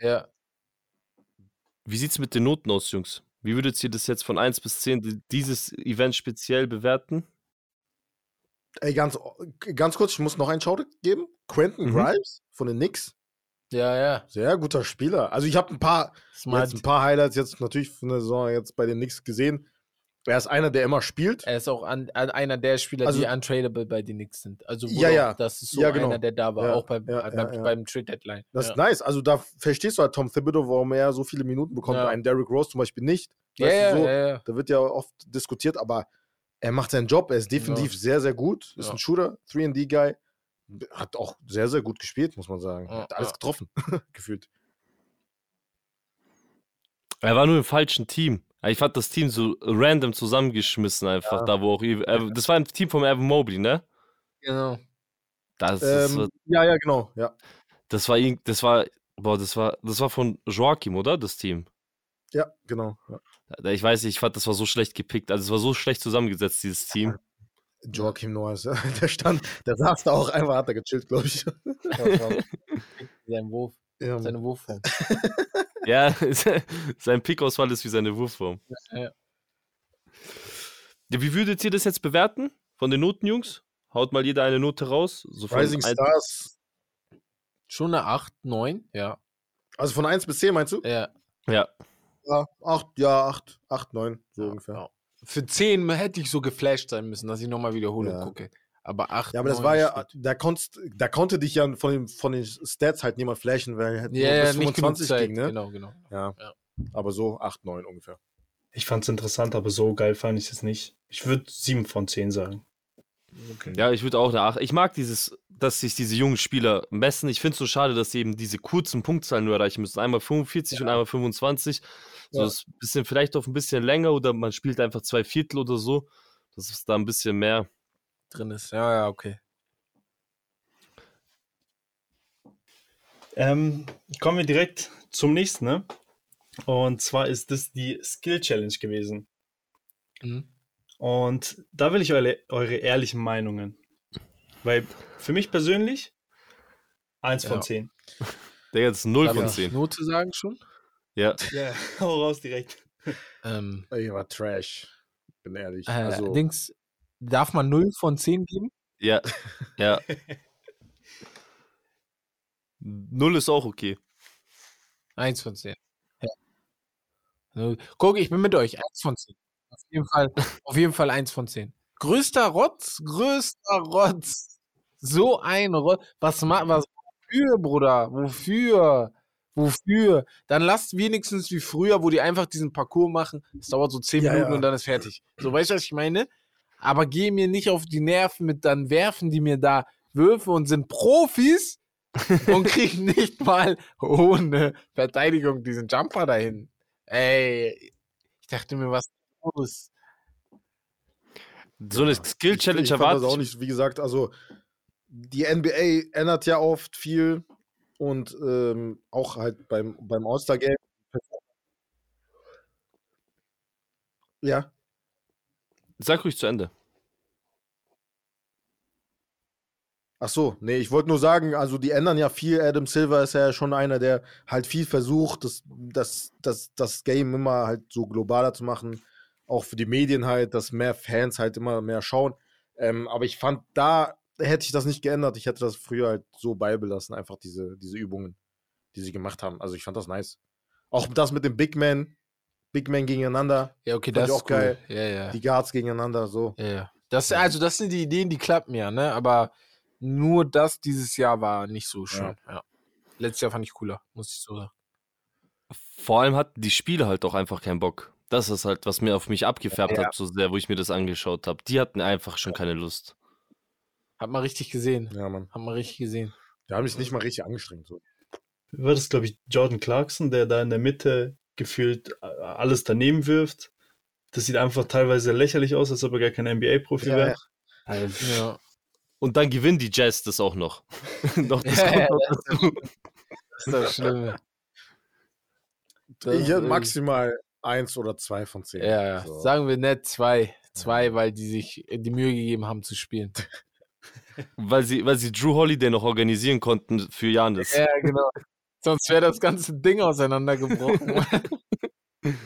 Ja. Wie sieht's mit den Noten aus, Jungs? Wie würdet ihr das jetzt von 1 bis 10 di- dieses Event speziell bewerten? Ey, ganz, ganz kurz, ich muss noch einen Shoutout geben. Quentin Mhm. Grimes von den Knicks. Ja, ja. Sehr guter Spieler. Also ich habe ein paar, Smart. jetzt ein paar Highlights jetzt natürlich von der Saison jetzt bei den Knicks gesehen. Er ist einer, der immer spielt. Er ist auch an, an einer der Spieler, Also- die untradable bei den Knicks sind. Also Ja, ja. das ist so Ja, genau. einer, der da war, Ja, auch beim, ja, beim, ja, ja. beim Trade Deadline. Das ja. ist nice. Also da verstehst du halt Tom Thibodeau, warum er so viele Minuten bekommt. Ja. Ein Derrick Rose zum Beispiel nicht. Ja, Weißt so, ja, ja. Da wird ja oft diskutiert, aber er macht seinen Job. Er ist definitiv Ja. sehr, sehr gut. Ist Ja. ein Shooter, 3D-Guy. Hat auch sehr, sehr gut gespielt, muss man sagen. Ja, Hat alles ja. getroffen, <laughs> gefühlt. Er war nur im falschen Team. Ich fand das Team so random zusammengeschmissen einfach, da wo auch. Das war ein Team von Evan Mobley, ne? Genau. Das, Ähm, war, ja, ja, genau. Ja, das war das war boah, das war das war von Joachim, oder? Das Team. ja genau. Ja. Ich weiß nicht, ich fand, das war so schlecht gepickt. Also es war so schlecht zusammengesetzt, dieses Team. Joachim Noah, <laughs> der stand, der saß da auch einfach, hat er gechillt, glaube ich. Sein <laughs> Wurf, Ja, seine Wurfform. <laughs> Ja, <laughs> sein Pickausfall ist wie seine Wurfform. Ja. Ja, wie würdet ihr das jetzt bewerten von den Noten, Jungs? Haut mal jeder eine Note raus. So Rising ein- Stars. Schon eine 8, 9, ja. Also von 1 bis 10 meinst du? Ja. Ja, Ja, 8, ja, 8, 8, 9, so Ja, ungefähr. Für 10 hätte ich so geflasht sein müssen, dass ich nochmal Wiederholung Ja. gucke. Aber 8, Ja, aber das 9 war ja, da, konntest, da konnte dich ja von den, von den Stats halt niemand flashen, weil halt Ja, nur ja, bis nicht genug 25 Zeit. ging, ne? Genau, genau. Ja. Ja. Aber so 8, 9 ungefähr. Ich fand es interessant, aber so geil fand ich es nicht. Ich würde 7 von 10 sagen. Okay. ja, ich würde auch eine 8. Ich mag dieses, dass sich diese jungen Spieler messen. Ich finde es so schade, dass sie eben diese kurzen Punktzahlen nur erreichen müssen. Einmal 45 und einmal 25. So Ja. ist ein bisschen, vielleicht auch ein bisschen länger oder man spielt einfach zwei Viertel oder so. Das ist da ein bisschen mehr. Drin ist. Ja, ja, okay. Ähm, kommen wir direkt zum nächsten, ne? Und zwar ist das die Skill Challenge gewesen. Mhm. Und da will ich eure, eure ehrlichen Meinungen. Weil für mich persönlich 1 von Ja. 10. Der jetzt 0 Darf von ich 10. Note sagen schon? Ja. Ja, <laughs> hau raus direkt. Ähm, Ey, war Trash. Bin ehrlich. äh, also, Dings, darf man 0 von 10 geben? Ja. <laughs> Ja. 0 ist auch okay. 1 von 10. Ja. Null. Guck, ich bin mit euch. 1 von 10. Auf jeden Fall, <laughs> auf jeden Fall 1 von 10. Größter Rotz, größter Rotz. So ein Rotz. Was was wofür, Bruder? Wofür? Wofür? Dann lasst wenigstens wie früher, wo die einfach diesen Parcours machen. Es dauert so 10 Ja, Minuten ja. und dann ist fertig. So, weißt du, was ich meine? Aber geh mir nicht auf die Nerven mit, dann werfen die mir da Würfe und sind Profis und <laughs> kriegen nicht mal ohne Verteidigung diesen Jumper dahin. Ey, ich dachte mir, was ist los? So eine Skill Challenge ich fand das erwartet. auch nicht, wie gesagt, also die NBA ändert ja oft viel und ähm, auch halt beim, beim All-Star-Game. Ja, Sag ruhig zu Ende. ach so, nee, ich wollte nur sagen, also die ändern ja viel. Adam Silver ist ja schon einer, der halt viel versucht, das, das, das, das Game immer halt so globaler zu machen. Auch für die Medien halt, dass mehr Fans halt immer mehr schauen. Ähm, aber ich fand, da hätte ich das nicht geändert. Ich hätte das früher halt so beibelassen, einfach diese, diese Übungen, die sie gemacht haben. Also ich fand das nice. Auch das mit dem Big Man, Big Man gegeneinander, Ja, okay, Fand das ist auch cool. geil. Ja, ja. die Guards gegeneinander, so. ja, ja. Das, also, das sind die Ideen, die klappen ja, ne? Aber Nur das dieses Jahr war nicht so schön. Ja. ja. Letztes Jahr fand ich cooler, muss ich so sagen. Vor allem hatten die Spiele halt auch einfach keinen Bock. Das ist halt, was mir auf mich abgefärbt ja. hat, so sehr, wo ich mir das angeschaut habe. Die hatten einfach schon keine Lust. Hat man richtig gesehen. Ja, Mann. Hat man richtig gesehen. Die haben sich nicht mal richtig angestrengt. So. War das, glaube ich, Jordan Clarkson, der da in der Mitte gefühlt äh, alles daneben wirft? Das sieht einfach teilweise lächerlich aus, als ob er gar kein NBA-Profi ja, wäre. Ja. Und dann gewinnen die Jazz das auch noch. <laughs> <laughs> noch das ja, kommt noch dazu. Das ist das Schlimme. Das ich hätte maximal eins oder zwei von zehn. Ja, ja. So. sagen wir nicht zwei. Zwei, weil die sich die Mühe gegeben haben zu spielen. <laughs> weil, sie, weil sie Drew Holiday noch organisieren konnten für Janis. Ja, genau. Sonst wäre das ganze Ding auseinandergebrochen. <laughs>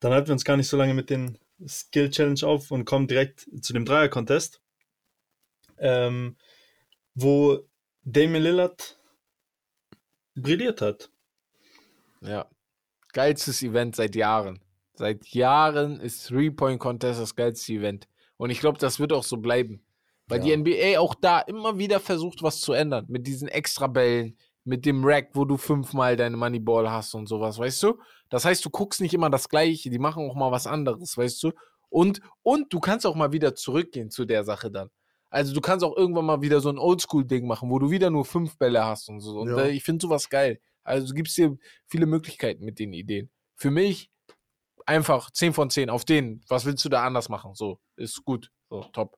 Dann halten wir uns gar nicht so lange mit den Skill Challenge auf und kommen direkt zu dem Dreier-Contest, ähm, wo Damien Lillard brilliert hat. Ja. Geilstes Event seit Jahren. Seit Jahren ist Three-Point-Contest das geilste Event. Und ich glaube, das wird auch so bleiben. Weil ja. die NBA auch da immer wieder versucht, was zu ändern. Mit diesen Extra-Bällen, mit dem Rack, wo du fünfmal deine Moneyball hast und sowas, weißt du? Das heißt, du guckst nicht immer das Gleiche, die machen auch mal was anderes, weißt du? Und, und du kannst auch mal wieder zurückgehen zu der Sache dann. Also du kannst auch irgendwann mal wieder so ein Oldschool-Ding machen, wo du wieder nur fünf Bälle hast und so. Und ja. äh, ich finde sowas geil. Also du gibst dir viele Möglichkeiten mit den Ideen. Für mich einfach 10 von 10 auf den. Was willst du da anders machen? So, ist gut. So, top.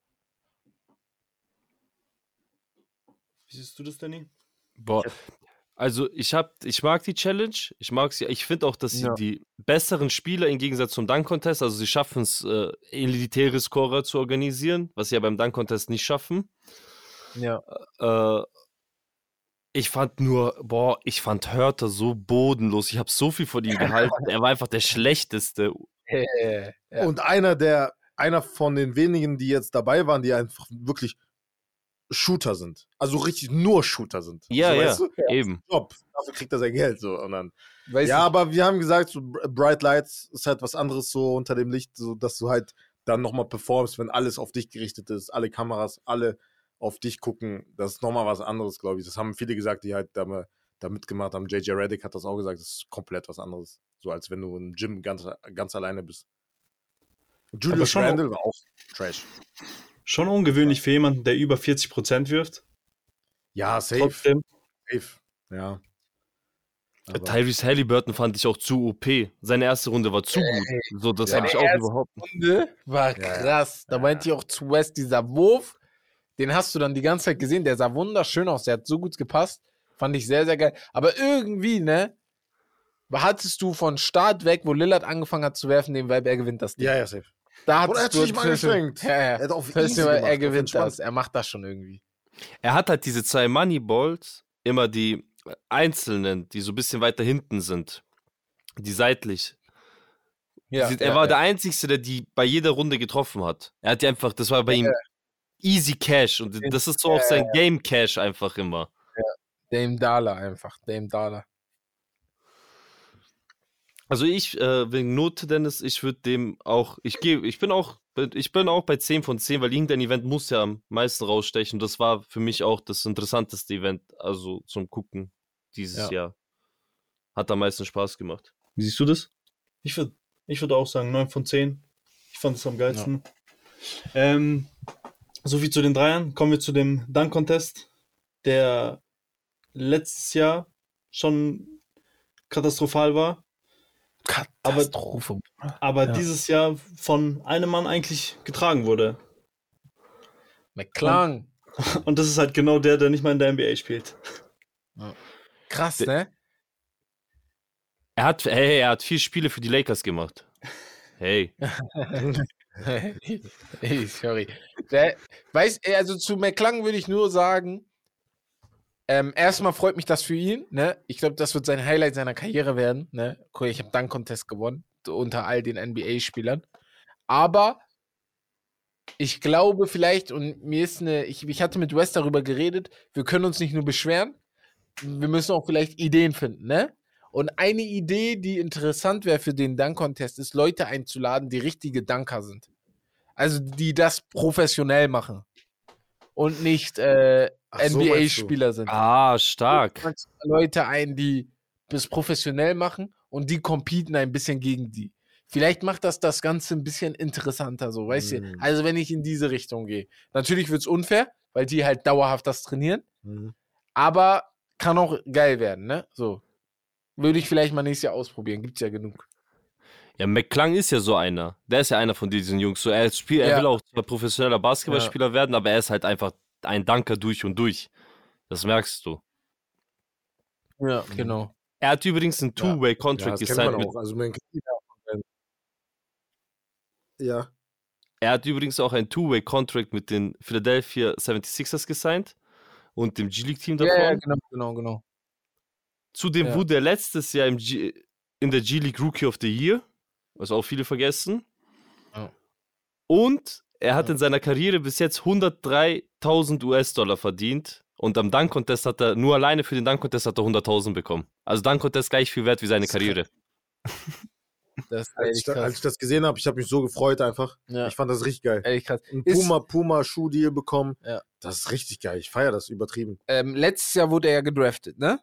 Wie siehst du das, Danny? Boah, also ich hab, ich mag die Challenge, ich mag sie, ich finde auch, dass sie ja. die besseren Spieler im Gegensatz zum Dunk-Contest, also sie schaffen es, äh, elitäre Scorer zu organisieren, was sie ja beim Dunk-Contest nicht schaffen. Ja. Äh, ich fand nur, boah, ich fand Hörter so bodenlos. Ich habe so viel von ihm gehalten. er war einfach der schlechteste. <laughs> Und einer der, einer von den wenigen, die jetzt dabei waren, die einfach wirklich Shooter sind. Also richtig nur Shooter sind. Ja, so, ja, weißt du? eben. Job. Dafür kriegt er sein Geld so. Und dann, weißt ja, du? aber wir haben gesagt, so Bright Lights ist halt was anderes so unter dem Licht, so dass du halt dann nochmal performst, wenn alles auf dich gerichtet ist, alle Kameras, alle auf dich gucken. Das ist nochmal was anderes, glaube ich. Das haben viele gesagt, die halt da, da mitgemacht haben. JJ Reddick hat das auch gesagt, das ist komplett was anderes. So als wenn du im Gym ganz, ganz alleine bist. Julius Randle war auch Trash. Schon ungewöhnlich für jemanden, der über 40% wirft. Ja, safe. Trotzdem. Safe, ja. Aber Tyrese Halliburton fand ich auch zu OP. Seine erste Runde war zu gut. So, das habe ich auch überhaupt nicht. Runde war krass. Da meinte ich auch zu West, dieser Wurf, den hast du dann die ganze Zeit gesehen. Der sah wunderschön aus. Der hat so gut gepasst. Fand ich sehr, sehr geil. Aber irgendwie, ne, hattest du von Start weg, wo Lillard angefangen hat zu werfen, den Vibe, er gewinnt das Ding. Ja, ja, safe. Da hat er sich mal geschenkt. Ja, ja. Er, hat auf easy gemacht, er gewinnt das. Er macht das schon irgendwie. Er hat halt diese zwei Moneyballs, immer die einzelnen, die so ein bisschen weiter hinten sind. Die seitlich. Ja, er ja, war ja. der Einzige, der die bei jeder Runde getroffen hat. Er hat die einfach, das war bei ihm easy Cash und das ist so auch sein Game Cash einfach immer. Ja. Dame Dala einfach, Dame Dala. Also ich, äh, wegen Note, Dennis, ich würde dem auch, ich gehe, ich bin auch, ich bin auch bei 10 von 10, weil irgendein Event muss ja am meisten rausstechen. Das war für mich auch das interessanteste Event, also zum Gucken dieses ja. Jahr. Hat am meisten Spaß gemacht. Wie siehst du das? Ich würde ich würd auch sagen 9 von 10. Ich fand es am geilsten. Ja. Ähm, Soviel zu den Dreiern. Kommen wir zu dem Dunk-Contest, der letztes Jahr schon katastrophal war. Katastrophe. Aber, aber ja. dieses Jahr von einem Mann eigentlich getragen wurde. McClung. Und, <laughs> und, das ist halt genau der, der nicht mal in der NBA spielt. Krass, ne? Er hat, hey, er hat vier Spiele für die Lakers gemacht. Hey. <laughs> hey, sorry. Der, weiß, also zu McClung würde ich nur sagen, ähm, erstmal freut mich das für ihn. Ne? Ich glaube, das wird sein Highlight seiner Karriere werden. Ne? Ich habe Dank Contest gewonnen unter all den NBA-Spielern. Aber ich glaube vielleicht, und mir ist eine, ich, ich hatte mit West darüber geredet, wir können uns nicht nur beschweren, wir müssen auch vielleicht Ideen finden, ne? Und eine Idee, die interessant wäre für den Dunk-Contest, ist, Leute einzuladen, die richtige Dunker sind. Also, die das professionell machen. und nicht äh, so, NBA-Spieler sind. Ah, stark. Du Leute ein, die bis professionell machen und die competen ein bisschen gegen die. Vielleicht macht das das Ganze ein bisschen interessanter, so, weißt mm. du? Also, wenn ich in diese Richtung gehe. Natürlich wird es unfair, weil die halt dauerhaft das trainieren. Mm. Aber kann auch geil werden, ne? So. Würde ich vielleicht mal nächstes Jahr ausprobieren. Gibt's ja genug. Ja, McClung ist ja so einer. Der ist ja einer von diesen Jungs. So, er, spielt, ja. er will auch professioneller Basketballspieler ja. werden, aber er ist halt einfach ein Danker durch und durch. Das merkst du. Ja, genau. Er hat übrigens einen Two-Way-Contract ja, gesigned. Mit, also ja. Er hat übrigens auch einen Two-Way-Contract mit den Philadelphia 76ers gesigned und dem G-League-Team davor. Ja, ja, genau, genau, genau. Zudem ja. wurde er letztes Jahr im G in der G-League Rookie of the Year, was auch viele vergessen. Ja. Und er hat in seiner Karriere bis jetzt 103.000 US-Dollar verdient. Und am Dunk Contest hat er, nur alleine für den Dunk Contest hat er 100.000 bekommen. Also Dunk Contest gleich viel wert wie seine Karriere. Das als, ich, als, ich, das gesehen habe, ich habe mich so gefreut einfach. Ja. Ich fand das richtig geil. Ehrlich krass. Ein Puma Puma Schuhdeal bekommen. Ja. Das ist richtig geil. Ich feiere das übertrieben. Ähm, letztes Jahr wurde er ja gedraftet, ne?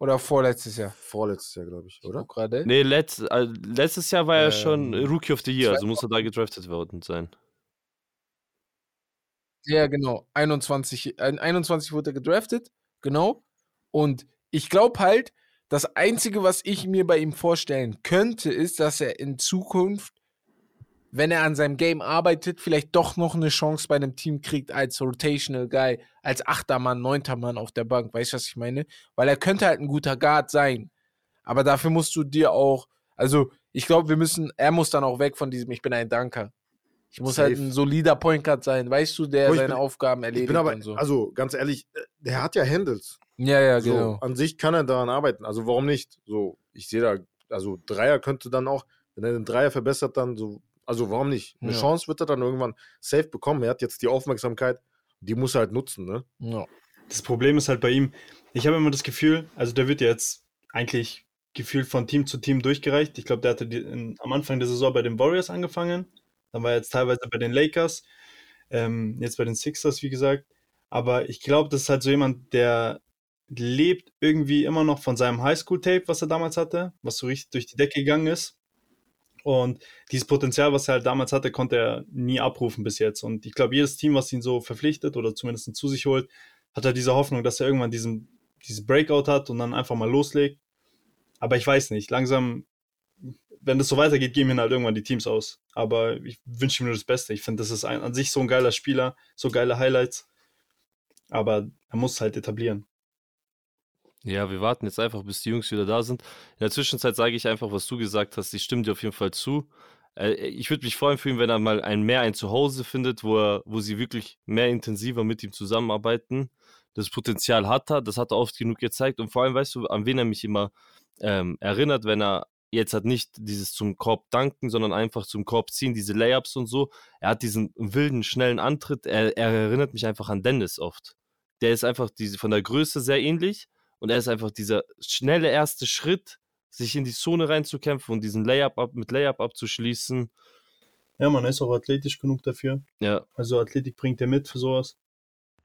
Oder vorletztes Jahr? Vorletztes Jahr, glaube ich, oder? Gerade? Nee, letzt, äh, letztes Jahr war er ähm, schon Rookie of the Year, also muss er da gedraftet worden sein. Ja, genau. 21, äh, 21 wurde er gedraftet, genau. Und ich glaube halt, das Einzige, was ich mir bei ihm vorstellen könnte, ist, dass er in Zukunft, wenn er an seinem Game arbeitet, vielleicht doch noch eine Chance bei einem Team kriegt als Rotational Guy, als achter Mann, neunter Mann auf der Bank. Weißt du, was ich meine? Weil er könnte halt ein guter Guard sein. Aber dafür musst du dir auch, also ich glaube, wir müssen, er muss dann auch weg von diesem, ich bin ein Danker. Ich muss halt Safe. halt ein solider Point Guard sein, weißt du, der seine bin, Aufgaben erledigt ich bin aber, und so. Also ganz ehrlich, äh, der hat ja Handles. Ja, ja, so, genau. An sich kann er daran arbeiten. Also warum nicht? So, ich sehe da, also Dreier könnte dann auch, wenn er den Dreier verbessert, dann so, also warum nicht? Eine ja. Chance wird er dann irgendwann safe bekommen. Er hat jetzt die Aufmerksamkeit, die muss er halt nutzen, ne? Ja. Das Problem ist halt bei ihm, ich habe immer das Gefühl, also der wird jetzt eigentlich gefühlt von Team zu Team durchgereicht. Ich glaube, der hatte die, in, am Anfang der Saison bei den Warriors angefangen, dann war er jetzt teilweise bei den Lakers, ähm, jetzt bei den Sixers, wie gesagt. Aber ich glaube, das ist halt so jemand, der lebt irgendwie immer noch von seinem Highschool-Tape, was er damals hatte, was so richtig durch die Decke gegangen ist. Und dieses Potenzial, was er halt damals hatte, konnte er nie abrufen bis jetzt. Und ich glaube, jedes Team, was ihn so verpflichtet oder zumindest zu sich holt, hat halt diese Hoffnung, dass er irgendwann diesen, diesen Breakout hat und dann einfach mal loslegt. Aber ich weiß nicht, langsam, wenn das so weitergeht, gehen mir halt irgendwann die Teams aus. Aber ich wünsche ihm nur das Beste. Ich finde, das ist ein, an sich so ein geiler Spieler, so geile Highlights. Aber er muss halt etablieren. Ja, wir warten jetzt einfach, bis die Jungs wieder da sind. In der Zwischenzeit sage ich einfach, was du gesagt hast. Ich stimme dir auf jeden Fall zu. Äh, ich würde mich freuen für ihn, wenn er mal ein mehr ein Zuhause findet, wo, er, wo sie wirklich mehr intensiver mit ihm zusammenarbeiten. Das Potenzial hat er, das hat er oft genug gezeigt. Und vor allem, weißt du, an wen er mich immer ähm, erinnert, wenn er jetzt hat nicht dieses zum Korb danken, sondern einfach zum Korb ziehen, diese Layups und so. Er hat diesen wilden, schnellen Antritt. Er, er erinnert mich einfach an Dennis oft. Der ist einfach diese, von der Größe sehr ähnlich, und er ist einfach dieser schnelle erste Schritt, sich in die Zone reinzukämpfen und diesen Layup ab, mit Layup abzuschließen. Ja, man ist auch athletisch genug dafür. Ja. Also Athletik bringt er mit für sowas.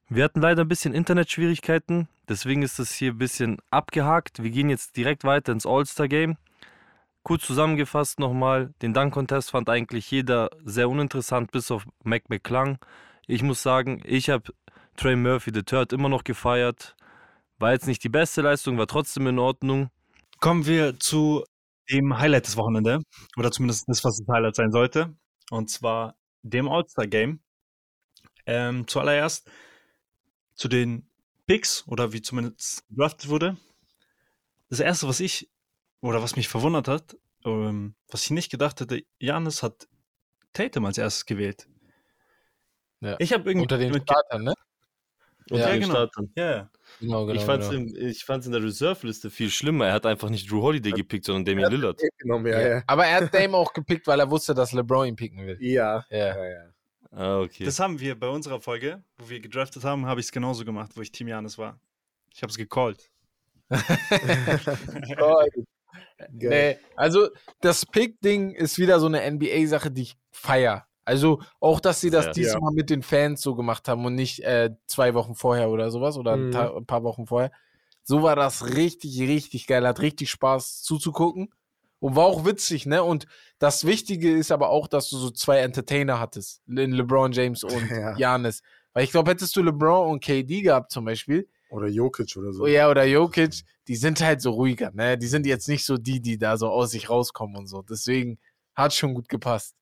Wir hatten leider ein bisschen Internetschwierigkeiten, deswegen ist das hier ein bisschen abgehakt. Wir gehen jetzt direkt weiter ins All-Star-Game. Kurz zusammengefasst nochmal, den Dunk-Contest fand eigentlich jeder sehr uninteressant, bis auf Mac McClung. Ich muss sagen, ich habe Trey Murphy the Third immer noch gefeiert. War jetzt nicht die beste Leistung, war trotzdem in Ordnung. Kommen wir zu dem Highlight des Wochenende. Oder zumindest das, was das Highlight sein sollte. Und zwar dem All-Star-Game. Ähm, zuallererst zu den Picks oder wie zumindest gedraftet wurde. Das erste, was ich oder was mich verwundert hat, ähm, was ich nicht gedacht hätte, Janis hat Tatum als erstes gewählt. Ja. Ich habe irgendwie unter den Startern, ne? Unter ja, den genau. Startern. Ja. Genau, genau, ich fand es genau. in, in der Reserve-Liste viel schlimmer. Er hat einfach nicht Drew Holiday gepickt, sondern Damian Lillard. Genommen, ja, ja. Aber er hat <laughs> Dame auch gepickt, weil er wusste, dass LeBron ihn picken will. Ja. Ja, ja. Ah, okay. Das haben wir bei unserer Folge, wo wir gedraftet haben, habe ich es genauso gemacht, wo ich Team Janis war. Ich habe es gecallt. <laughs> nee, also das Pick-Ding ist wieder so eine NBA-Sache, die ich feier. Also auch, dass sie das Sehr. diesmal mit den Fans so gemacht haben und nicht äh, zwei Wochen vorher oder sowas oder ein, Mhm. Ta- ein paar Wochen vorher. So war das richtig, richtig geil. Hat richtig Spaß zuzugucken. Und war auch witzig, ne? Und das Wichtige ist aber auch, dass du so zwei Entertainer hattest. In LeBron James <laughs> und Ja. Janis. Weil ich glaube, hättest du LeBron und KD gehabt zum Beispiel, Oder Jokic oder so. oh ja, oder Jokic, die sind halt so ruhiger, ne? Die sind jetzt nicht so die, die da so aus sich rauskommen und so. Deswegen hat schon gut gepasst.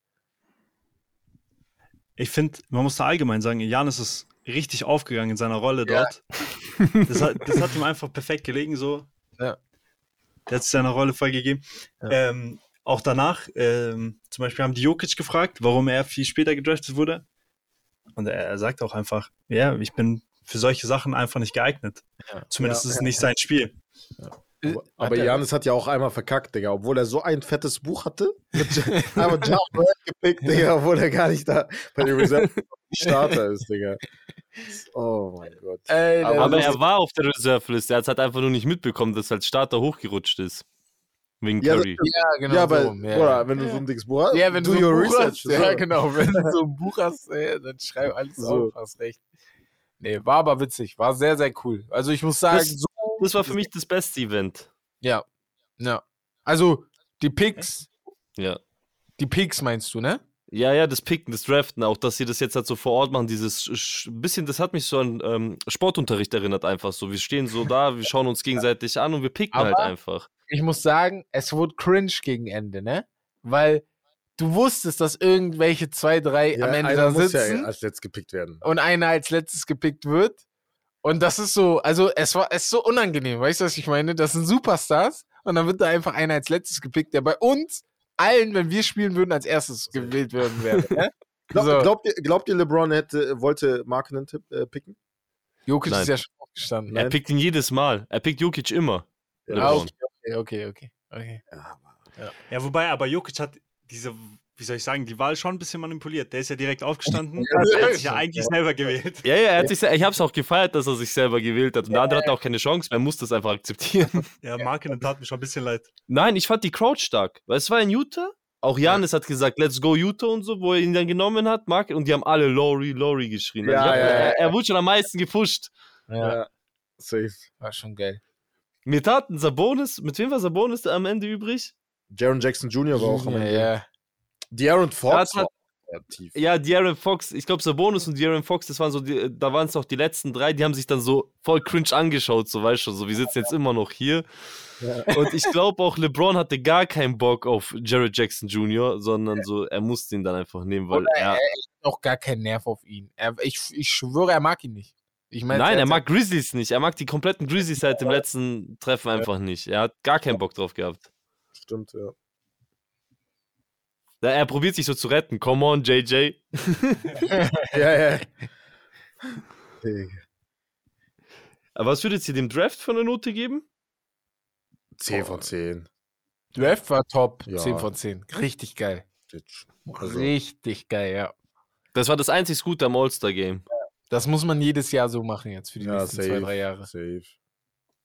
Ich finde, man muss da allgemein sagen, Janis ist richtig aufgegangen in seiner Rolle Ja. dort. <laughs> Das, hat, das hat ihm einfach perfekt gelegen, so. Ja. Der hat sich seiner Rolle voll gegeben. Ja. Ähm, auch danach, ähm, zum Beispiel haben die Jokic gefragt, warum er viel später gedraftet wurde. Und er, er sagt auch einfach, ja, ich bin für solche Sachen einfach nicht geeignet. Ja. Zumindest Ja, ist es ja. nicht sein Spiel. Aber, aber Hat er- Janis hat ja auch einmal verkackt, Digga. Obwohl er so ein fettes Buch hatte. aber Ja Morant gepickt, Digga, obwohl er gar nicht da bei den Reserve <laughs> Starter ist, Digga. Oh mein Gott. Ey, Aber Aber das er war auf der Reserve-Liste. Er hat es halt einfach nur nicht mitbekommen, dass er als Starter hochgerutscht ist. Wegen Ja, das Curry. ja, genau. ja, aber, so ja, oder wenn du so ein dickes Buch hast, Ja, wenn do du so your ein Buch research. hast, ja, genau, wenn du so ein Buch hast, ey, dann schreib alles So. auf, hast recht. Nee, war aber witzig, war sehr, sehr cool. Also ich muss sagen, Das- so, Das war für mich das beste Event. ja, ja. Also die Picks, Ja. die Picks meinst du, ne? Ja, ja, das Picken, das Draften, auch dass sie das jetzt halt so vor Ort machen, dieses sch- sch- bisschen, das hat mich so an ähm, Sportunterricht erinnert, einfach so. Wir stehen so da, wir schauen uns gegenseitig an und wir picken Aber- halt einfach. Ich muss sagen, es wurde cringe gegen Ende, ne? Weil du wusstest, dass irgendwelche zwei, drei Ja, am Ende einer da muss sitzen. ja als letzt gepickt werden. und einer als letztes gepickt wird. Und das ist so, also es war es ist so unangenehm, weißt du, was ich meine? Das sind Superstars und dann wird da einfach einer als letztes gepickt, der bei uns allen, wenn wir spielen würden, als erstes gewählt werden wäre. Ne? <laughs> Glaub, So. glaubt, ihr, glaubt ihr, LeBron hätte, wollte Markenen tipp, äh, picken? Jokic Nein. ist ja schon aufgestanden. Er Ne? pickt ihn jedes Mal. Er pickt Jokic immer. Ja, Ah, LeBron. okay, okay, okay, okay. Ja, Ja, wobei, aber Jokic hat diese, wie soll ich sagen, die Wahl schon ein bisschen manipuliert. Der ist ja direkt aufgestanden. Ja, er hat sich ja eigentlich selber gewählt. Ja, ja, er hat sich, ich habe es auch gefeiert, dass er sich selber gewählt hat. Und der andere hatte auch keine Chance, er musste es einfach akzeptieren. <laughs> Ja, Markinen tat mir schon ein bisschen leid. Nein, ich fand die Crowd stark. Weil es war in Utah. Auch Janis hat gesagt, let's go Utah und so, wo er ihn dann genommen hat, Mark, und die haben alle Lowry, Lowry geschrien. Ja, Also, ja, er, ja. er wurde schon am meisten gepusht. Ja, ja. Safe. war schon geil. Mir taten Sabonis, mit wem war Sabonis am Ende übrig? Jaron Jackson Jr. war auch am ja, Ende. ja. De'Aaron Fox Ja, tief. Ja, De'Aaron Fox, ich glaube Sabonis und De'Aaron Fox, das waren so, die, da waren es auch die letzten drei, die haben sich dann so voll cringe angeschaut, so weißt du, so wir sitzen jetzt immer noch hier. Ja. Und ich glaube auch LeBron hatte gar keinen Bock auf Jared Jackson Jr., sondern so, er musste ihn dann einfach nehmen, weil Oder er, er auch gar keinen Nerv auf ihn. Er, ich, ich schwöre, er mag ihn nicht. Ich meine, Nein, er mag Grizzlies nicht. Er mag die kompletten Grizzlies seit dem letzten Treffen einfach nicht. Er hat gar keinen Bock drauf gehabt. Stimmt, ja. Da- Er probiert sich so zu retten. Come on, JJ. <laughs> Ja, ja. Aber was würdet ihr dem Draft für eine Note geben? 10 von 10. Draft war top. Ja. 10 von 10. Richtig geil. Also, Richtig geil, ja. Das war das einzig Gute am All-Star-Game. Das muss man jedes Jahr so machen jetzt für die ja, nächsten zwei, safe. drei Jahre. Safe.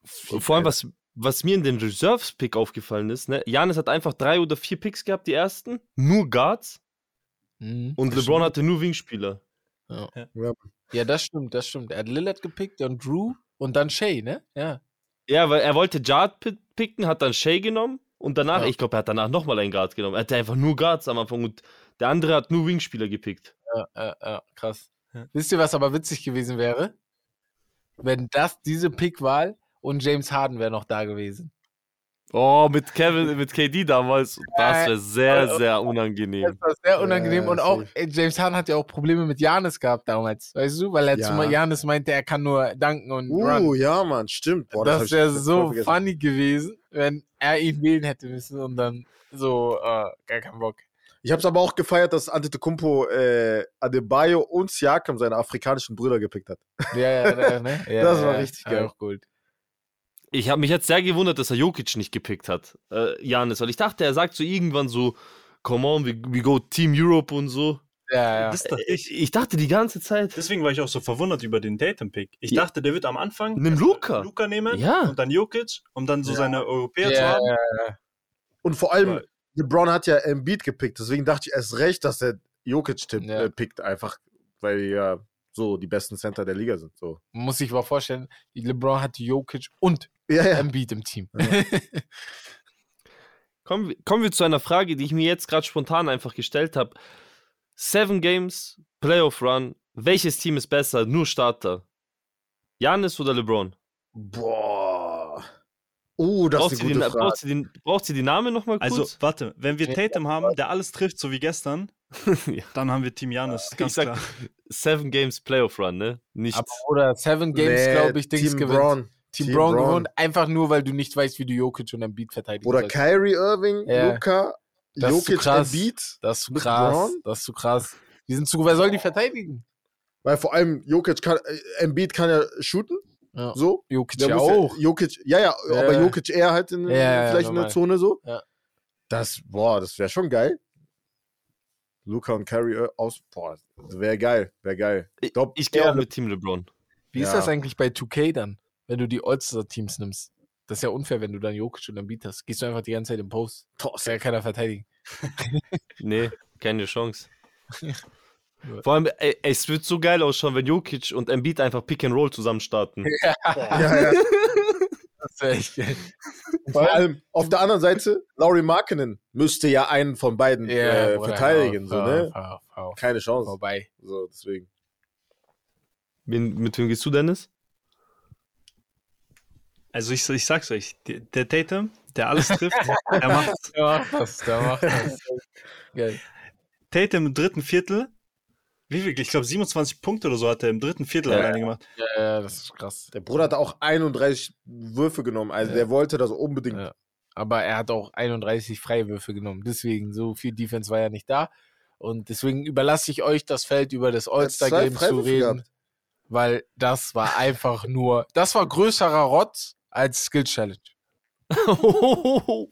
Vor allem, was, was mir in den Reserves-Pick aufgefallen ist, ne? Janis hat einfach drei oder vier Picks gehabt, die ersten. Nur Guards. Mhm. Und Das LeBron hatte nur Wingspieler. Ja. Ja, das stimmt, das stimmt. Er hat Lillard gepickt und Drew und dann Shay, ne? Ja. Ja, weil er wollte Jard pi- picken, hat dann Shay genommen. Und danach, Ja. ich glaube, er hat danach nochmal einen Guard genommen. Er hatte einfach nur Guards am Anfang. Und der andere hat nur Wingspieler gepickt. Ja, ja, ja, krass. Ja. Wisst ihr, was aber witzig gewesen wäre? Wenn das diese Pickwahl und James Harden wäre noch da gewesen. Oh, mit Kevin, mit KD damals. Das wäre sehr, sehr Das unangenehm. war sehr unangenehm Ja, und auch ey, James Harden hat ja auch Probleme mit Janis gehabt damals, weißt du? Weil er Ja. zu Janis meinte, er kann nur danken und Uh, run. ja, Mann, stimmt. Boah, das ich wäre so funny gewesen, wenn er ihn wählen hätte müssen und dann so, äh, gar keinen Bock. Ich habe es aber auch gefeiert, dass Antetokounmpo äh, Adebayo und Siakam seine afrikanischen Brüder gepickt hat. Ja, ja, ja, ne? <laughs> ja Das war richtig ja, geil. Auch gut. Ich habe mich jetzt sehr gewundert, dass er Jokic nicht gepickt hat, äh, Janis. Weil ich dachte, er sagt so irgendwann so, come on, we, we go Team Europe und so. Ja, ja. Das dachte Ich, ich. ich dachte die ganze Zeit. Deswegen war ich auch so verwundert über den Tatum-Pick. Ich Ja. dachte, der wird am Anfang Nimm Luca. Luca nehmen Ja. und dann Jokic, um dann so Ja. seine Europäer zu Ja, haben. ja, Und vor allem, LeBron hat ja Embiid gepickt, deswegen dachte ich erst recht, dass er Jokic tipp, Ja. äh, pickt, einfach weil die ja so die besten Center der Liga sind. So. Man muss sich mal vorstellen, LeBron hat Jokic und Ja, ja. Embiid im Team. <laughs> Kommen, wir- kommen wir zu einer Frage, die ich mir jetzt gerade spontan einfach gestellt habe. Seven Games, Playoff Run. Welches Team ist besser? Nur Starter. Janis oder LeBron? Boah. Oh, das braucht, ist sie eine die, gute Frage. braucht, sie die, braucht sie die Namen nochmal kurz? Also, warte, wenn wir Ja, Tatum haben, der alles trifft, so wie gestern, <laughs> Ja. dann haben wir Team Janis, Ich ganz sag- klar. Seven Games Playoff Run, ne? Nicht. Aber oder Seven Games, Nee, glaube ich, Dings Team gewinnt. Brown. Team, Team Brown, Brown. gewinnt, einfach nur, weil du nicht weißt, wie du Jokic und Embiid verteidigen Oder sollst. Kyrie Irving, Ja. Luca, Das Jokic, krass. Embiid. Das ist zu krass. Brown? Das ist zu krass. Die sind zu, wer soll die verteidigen? Weil vor allem Jokic kann, äh, Embiid kann ja shooten, Ja. so. Jokic Der ja muss auch. Jokic, ja, ja, Ja. aber Jokic eher halt in, Ja, ja, vielleicht in der Zone so. Ja. Das, boah, das wäre schon geil. Luca und Kyrie äh, aus, boah, wäre geil, wäre geil. Ich, glaub, ich gehe auch mit Team LeBron. Wie ist das eigentlich bei 2K dann, wenn du die All-Star-Teams nimmst? Das ist ja unfair, wenn du dann Jokic und Embiid hast. Gehst du einfach die ganze Zeit im Post. Boah, Das kann ja keiner verteidigen. <laughs> Nee, keine Chance. <laughs> Vor allem, ey, es wird so geil ausschauen, wenn Jokic und Embiid einfach Pick and Roll zusammen starten. ja, ja. <laughs> Das wäre echt geil. Vor allem auf der anderen Seite, Laurie Markkinen müsste ja einen von beiden äh, Bruder, verteidigen, so, hör ne? auf, auf, auf. Keine Chance. Vorbei. So, deswegen. Wen, mit wem gehst du, Dennis? Also ich, ich sag's euch, der, der Tatum, der alles trifft, <laughs> er macht Der macht das, der macht das. Geil. Tatum im dritten Viertel, wie viel? Ich glaube 27 Punkte oder so hat er im dritten Viertel Ja. alleine gemacht. Ja, ja, das ist krass. Der Bruder hat auch 31 Würfe genommen, also Ja. der wollte das unbedingt. Ja. Aber er hat auch 31 Freiwürfe genommen. Deswegen, so viel Defense war ja nicht da. Und deswegen überlasse ich euch das Feld über das All-Star-Game zu reden. gehabt. Weil das war einfach nur, das war größerer Rotz als Skill Challenge. <laughs>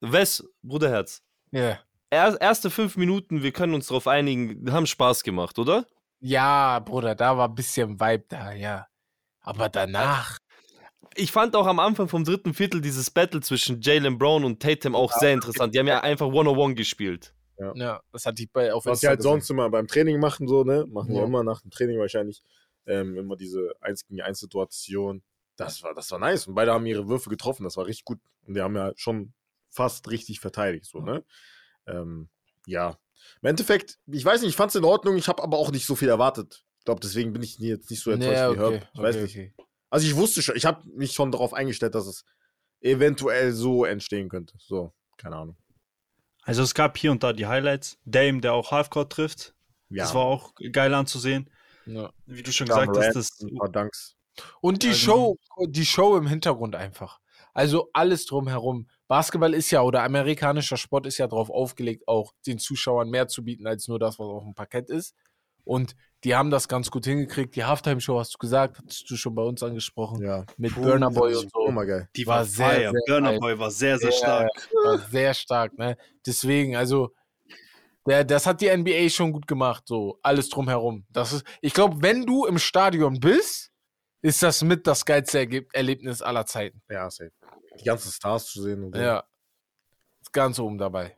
Wes, Bruderherz. Ja. Er, erste fünf Minuten, wir können uns darauf einigen, haben Spaß gemacht, oder? Ja, Bruder, da war ein bisschen Vibe da, ja. Aber danach, Ich fand auch am Anfang vom dritten Viertel dieses Battle zwischen Jalen Brown und Tatum auch sehr interessant. Die haben ja einfach One-on-One gespielt. ja, das hatte ich bei auf Was sie halt gesehen. sonst immer beim Training machen, so, ne? Machen ja, Ja. immer nach dem Training wahrscheinlich ähm, immer diese 1 gegen 1 Situation. Das war, das war nice. Und beide haben ihre Würfe getroffen, das war richtig gut. Und die haben ja schon fast richtig verteidigt, so, ne? Ähm, ja. Im Endeffekt, ich weiß nicht, ich fand es in Ordnung, ich habe aber auch nicht so viel erwartet. Ich glaube, deswegen bin ich jetzt nicht so enttäuscht Ja, wie Herb. okay, Ich weiß okay, nicht. okay. Also ich wusste schon, ich habe mich schon darauf eingestellt, dass es eventuell so entstehen könnte. So, keine Ahnung. Also es gab hier und da die Highlights. Dame, der auch Halfcourt trifft. Ja, Das war auch geil anzusehen. Ja. Wie du schon Ja, gesagt hast, das ein paar Dunks. Und die Ja, Show, die Show im Hintergrund einfach. Also alles drumherum. Basketball ist ja oder amerikanischer Sport ist ja darauf aufgelegt, auch den Zuschauern mehr zu bieten als nur das, was auf dem Parkett ist. Und die haben das ganz gut hingekriegt. Die Halftime-Show hast du gesagt, hattest du schon bei uns angesprochen. Ja. Mit Puh, Burner Boy und so. auch mal geil. die war war sehr, sehr, sehr Burner geil. Boy war sehr, sehr Ja, stark. War sehr stark, ne? Deswegen, also, der, das hat die NBA schon gut gemacht, so alles drumherum. Das ist, ich glaube, wenn du im Stadion bist, ist das mit das geilste Erlebnis aller Zeiten. Ja, safe. Die ganzen Stars zu sehen und so. Ja. Ist ganz oben dabei.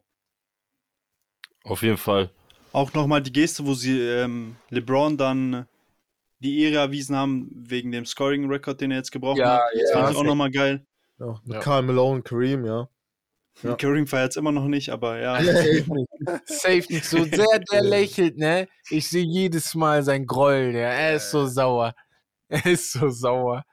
Auf jeden Fall. Auch nochmal die Geste, wo sie ähm, LeBron dann die Ehre erwiesen haben, wegen dem Scoring-Record, den er jetzt gebrochen Ja, hat. Das ja. fand ich auch nochmal geil. Ja, mit Ja. Karl Malone, Kareem, ja. Ja. Kareem feiert es immer noch nicht, aber ja. <laughs> Safe nicht so sehr, der lächelt, ne? Ich sehe jedes Mal sein Groll, der. Er ist so sauer. <laughs> Er ist so sauer.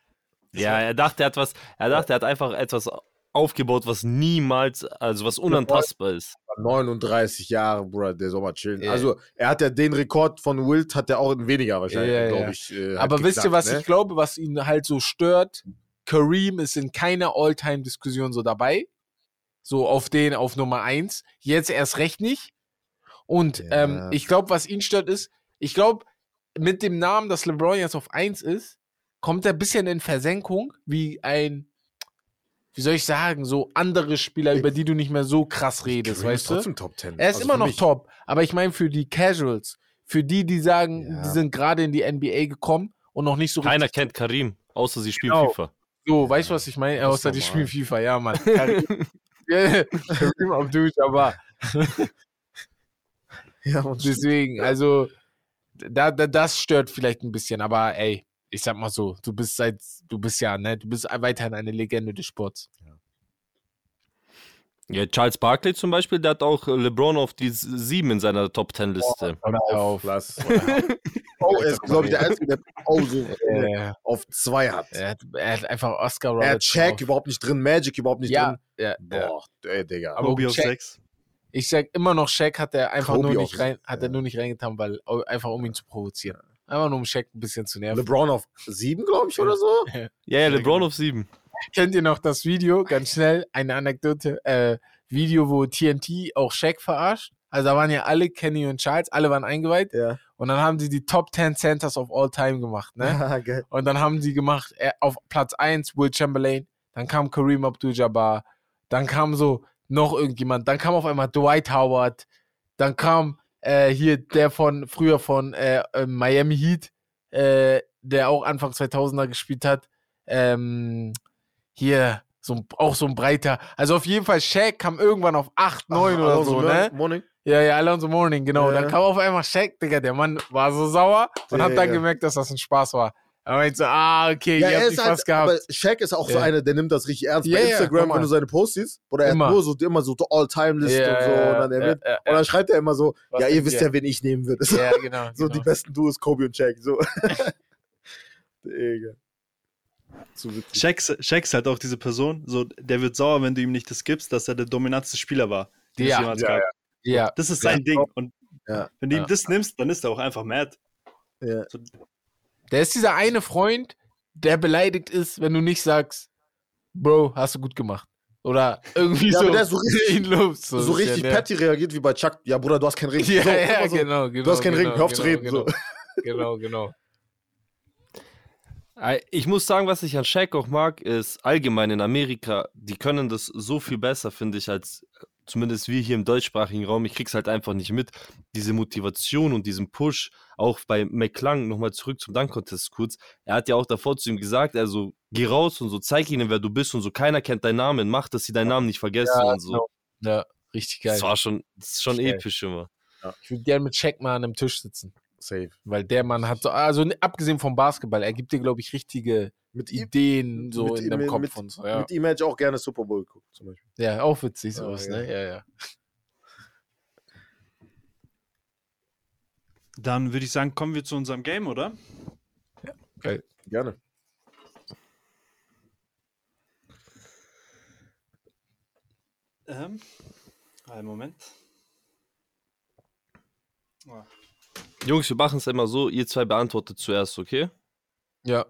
Ja, er dachte, er hat was, er dachte, er hat einfach etwas aufgebaut, was niemals, also was unantastbar ist. 39 Jahre, Bruder, der soll mal chillen. Ja. Also, er hat ja den Rekord von Wilt, hat er auch in weniger wahrscheinlich, ja. glaube ich. äh, hat Aber wisst ihr, geknackt, was ne? ich glaube, was ihn halt so stört? Kareem ist in keiner All-Time-Diskussion so dabei. So auf den, auf Nummer eins. Jetzt erst recht nicht. Und Ja. ähm, ich glaube, was ihn stört ist, ich glaube, mit dem Namen, dass LeBron jetzt auf eins ist, kommt er ein bisschen in Versenkung, wie ein, wie soll ich sagen, so andere Spieler, über die du nicht mehr so krass redest, weißt du? trotzdem Top 10. Er ist Also immer noch mich. top, aber ich meine für die Casuals, für die, die sagen, Ja. die sind gerade in die NBA gekommen und noch nicht so Keiner richtig kennt Karim, außer sie spielen Genau. FIFA. so, weißt du, was ich meine? Außer die spielen FIFA, ja, Mann. Karim <laughs> <laughs> Ja, Karim Abdul, aber Ja, und Deswegen, also, da, da, das stört vielleicht ein bisschen, aber ey, ich sag mal so, du bist seit, du bist ja, ne, du bist weiterhin eine Legende des Sports. Ja, Charles Barkley zum Beispiel, der hat auch LeBron auf die 7 in seiner Top 10 Liste. Hör auf. Lass. <laughs> oh, er ist, glaube ich, der Einzige, der oh, so Äh, auf zwei hat. er, hat, er hat einfach Oscar Er Roberts. hat Shaq drauf. überhaupt nicht drin, Magic überhaupt nicht Ja, drin. ja, ja. Boah, ey, Digga. Aber Kobe auf check. 6. Ich sag immer noch, Shaq hat er einfach Kobe nur nicht rein, hat er Ja. nur nicht reingetan, weil einfach um ihn zu provozieren. Einfach nur um Shaq ein bisschen zu nerven. LeBron auf sieben, glaube ich, oder so. <laughs> Ja, ja, LeBron auf 7. Kennt ihr noch das Video? Ganz schnell, eine Anekdote. Äh, Video, wo TNT auch Shaq verarscht. Also da waren ja alle, Kenny und Charles, alle waren eingeweiht. Ja. Und dann haben sie die Top 10 Centers of all time gemacht, ne? Und dann haben sie gemacht, äh, auf Platz 1 Will Chamberlain, dann kam Kareem Abdul-Jabbar, dann kam so noch irgendjemand, dann kam auf einmal Dwight Howard, dann kam äh, hier der von früher von äh, äh, Miami Heat, äh, der auch Anfang 2000er gespielt hat. Ähm, hier, so, ein- auch so ein breiter. Also auf jeden Fall, Shaq kam irgendwann auf 8, 9 oder Alonso so, ne? Morning. Ja, ja, Alonso Morning, genau. Ja. Dann kam auf einmal Shaq, Digga, der Mann war so sauer und hat dann Digga. gemerkt, dass das ein Spaß war. Er meinte so, ah, okay, Ja, ihr habt dich halt, fast gehabt. aber Shaq ist auch so Ja. einer, der nimmt das richtig ernst. Ja, Bei ja, Instagram, wenn du seine Posts siehst, oder er Immer. hat nur so, immer so All-Time-Liste und so. Und dann, erwähnt, ja, und dann schreibt er immer so, Was ja, ihr wisst ja, wen ich nehmen würde. ja, <laughs> genau. So, genau. die besten Duos, Kobe und Shaq. So. <laughs> Digga. Zu witzig. Ist halt auch diese Person, so, der wird sauer, wenn du ihm nicht das gibst, dass er der dominanteste Spieler war. den es Ja, jemals ja, gab. ja. Das ist Ja. sein Ding. Und Ja. wenn du ihm das nimmst, dann ist er auch einfach mad. Ja. So, Der ist dieser eine Freund, der beleidigt ist, wenn du nicht sagst, Bro, hast du gut gemacht. Oder irgendwie Ja, so. der so <laughs> richtig- ihn lobst. So, ist richtig ja petty reagiert wie bei Chuck. Ja, Bruder, du hast keinen Ring. Ja, so, ja, so, genau, genau. Du hast keinen genau, Ring, hör auf zu genau, reden. Genau, So. genau, genau. Ich muss sagen, was ich an Shaq auch mag, ist allgemein in Amerika, die können das so viel besser, finde ich, als äh, zumindest wir hier im deutschsprachigen Raum. Ich krieg's halt einfach nicht mit. Diese Motivation und diesen Push, auch bei McClung, nochmal zurück zum Dunk-Contest kurz. Er hat ja auch davor zu ihm gesagt, also geh raus und so, zeig ihnen, wer du bist und so, keiner kennt deinen Namen, mach, dass sie deinen Namen nicht vergessen Ja, und so. genau. Ja, richtig geil. Das war schon, das ist schon episch immer. Ich würde gerne mit Shaq mal an einem Tisch sitzen. Safe. Weil der Mann hat so, also abgesehen vom Basketball, er gibt dir, glaube ich, richtige Mit ihm, Ideen so mit in ihm- deinem Kopf mit- und so. Ja, mit ihm hätte ich auch gerne Super Bowl geguckt, zum Beispiel. ja auch witzig Ja, sowas, ja. ne? Ja, ja. dann würde ich sagen, kommen wir zu unserem Game, oder? Gerne. Ähm, einen Moment. Ah. Jungs, wir machen es immer so, ihr zwei beantwortet zuerst, okay? Ja.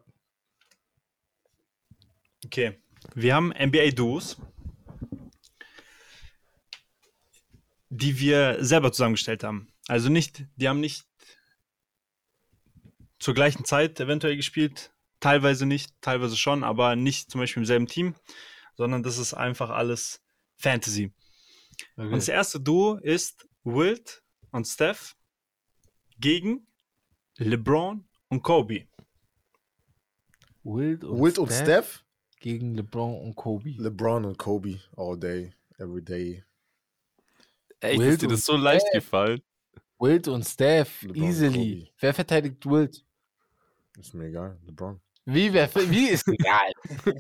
Okay. Wir haben NBA-Duos, die wir selber zusammengestellt haben. Also nicht, die haben nicht zur gleichen Zeit eventuell gespielt, teilweise nicht, teilweise schon, aber nicht zum Beispiel im selben Team, sondern das ist einfach alles Fantasy. Und das erste Duo ist Wilt und Steph gegen LeBron und Kobe. Wild und, Wilt und Steph, gegen LeBron und Kobe. LeBron und Kobe. All day, every day. Echt, Wild ist dir und das so leicht gefallen? Wild und Steph, LeBron und easily. Kobe. Wer verteidigt Wild? Ist mir egal, LeBron. Wie, wer, wie ist <laughs> egal.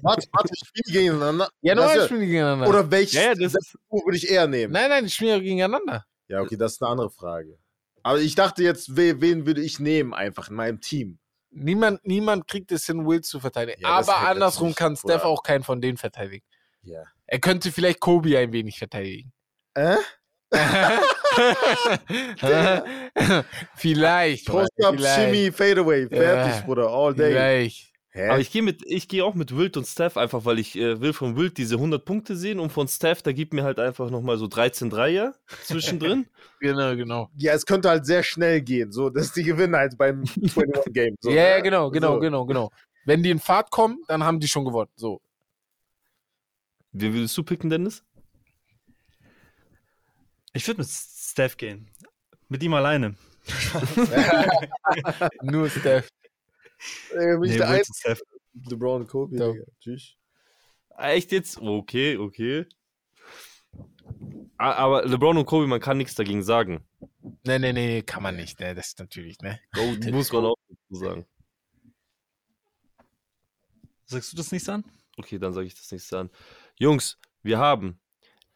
Warte, warte, ich spiele gegeneinander. Ja, Das normal ist spielen die gegeneinander. Oder welches Ja, ja, das ist, Duo würde ich eher nehmen? nein, nein, die spielen ja gegeneinander. Ja, okay, das ist eine andere Frage. Aber ich dachte jetzt, we, wen würde ich nehmen einfach in meinem Team? Niemand, niemand kriegt es hin, Wild zu verteidigen. Ja, Aber andersrum kann Steph Bruder. auch keinen von denen verteidigen. Ja. Er könnte vielleicht Kobe ein wenig verteidigen. Äh? <laughs> vielleicht. Post Mann, up, vielleicht, Shimmy, Fadeaway. Fertig, Ja. Bruder, all day. Vielleicht. Hä? aber ich gehe mit, ich gehe auch mit Wild und Steph einfach, weil ich äh, will von Wild diese 100 Punkte sehen und von Steph, da gibt mir halt einfach nochmal so 13 Dreier zwischendrin. <laughs> Genau, genau. ja, es könnte halt sehr schnell gehen, so, dass die gewinnen halt beim <laughs> 21 Game. So, ja, ja, ne? genau, genau, so. genau, genau. Wenn die in Fahrt kommen, dann haben die schon gewonnen. So. Wie willst du picken, Dennis? Ich würde mit Steph gehen. Mit ihm alleine. <laughs> Nur Steph. Ey, bin ich Nee, der Einzige, und. LeBron, Kobe, So. Digga. Tschüss. Echt jetzt? Okay, okay. A- Aber LeBron und Kobe, man kann nichts dagegen sagen. Nee, nee, nee, kann man nicht. Ne? Das ist natürlich, ne? Goat muss man auch dazu sagen. Sagst du das nicht an? Okay, dann sage ich das nächste an. Jungs, wir haben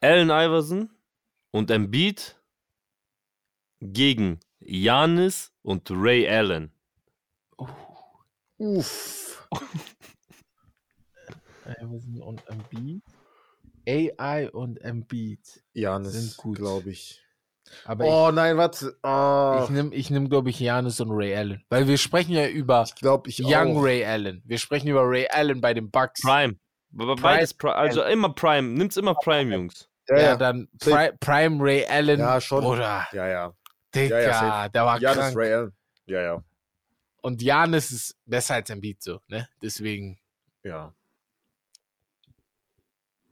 Allen Iverson und Embiid gegen Janis und Ray Allen. Uff. <laughs> Iverson und Embiid. AI und Embiid. Janis, Sind gut. glaube ich. Aber Oh nein, warte. Oh, ich, ich nehme, ich nehm, glaube ich, Janis und Ray Allen. Weil wir sprechen ja über ich glaube, ich Young auch. Ray Allen. Wir sprechen über Ray Allen bei den Bucks. Prime. Beides Prime. Also immer Prime. Nimmt's immer Prime, Jungs. Ja, Ja, ja. dann. Pri Prime Ray Allen. Ja, schon. Bruder, Ja, ja. Digga, Ja, ja, der war Janis krank. Ray Allen. Ja, ja. Und Janis ist besser als Embiid so, ne? Deswegen Ja.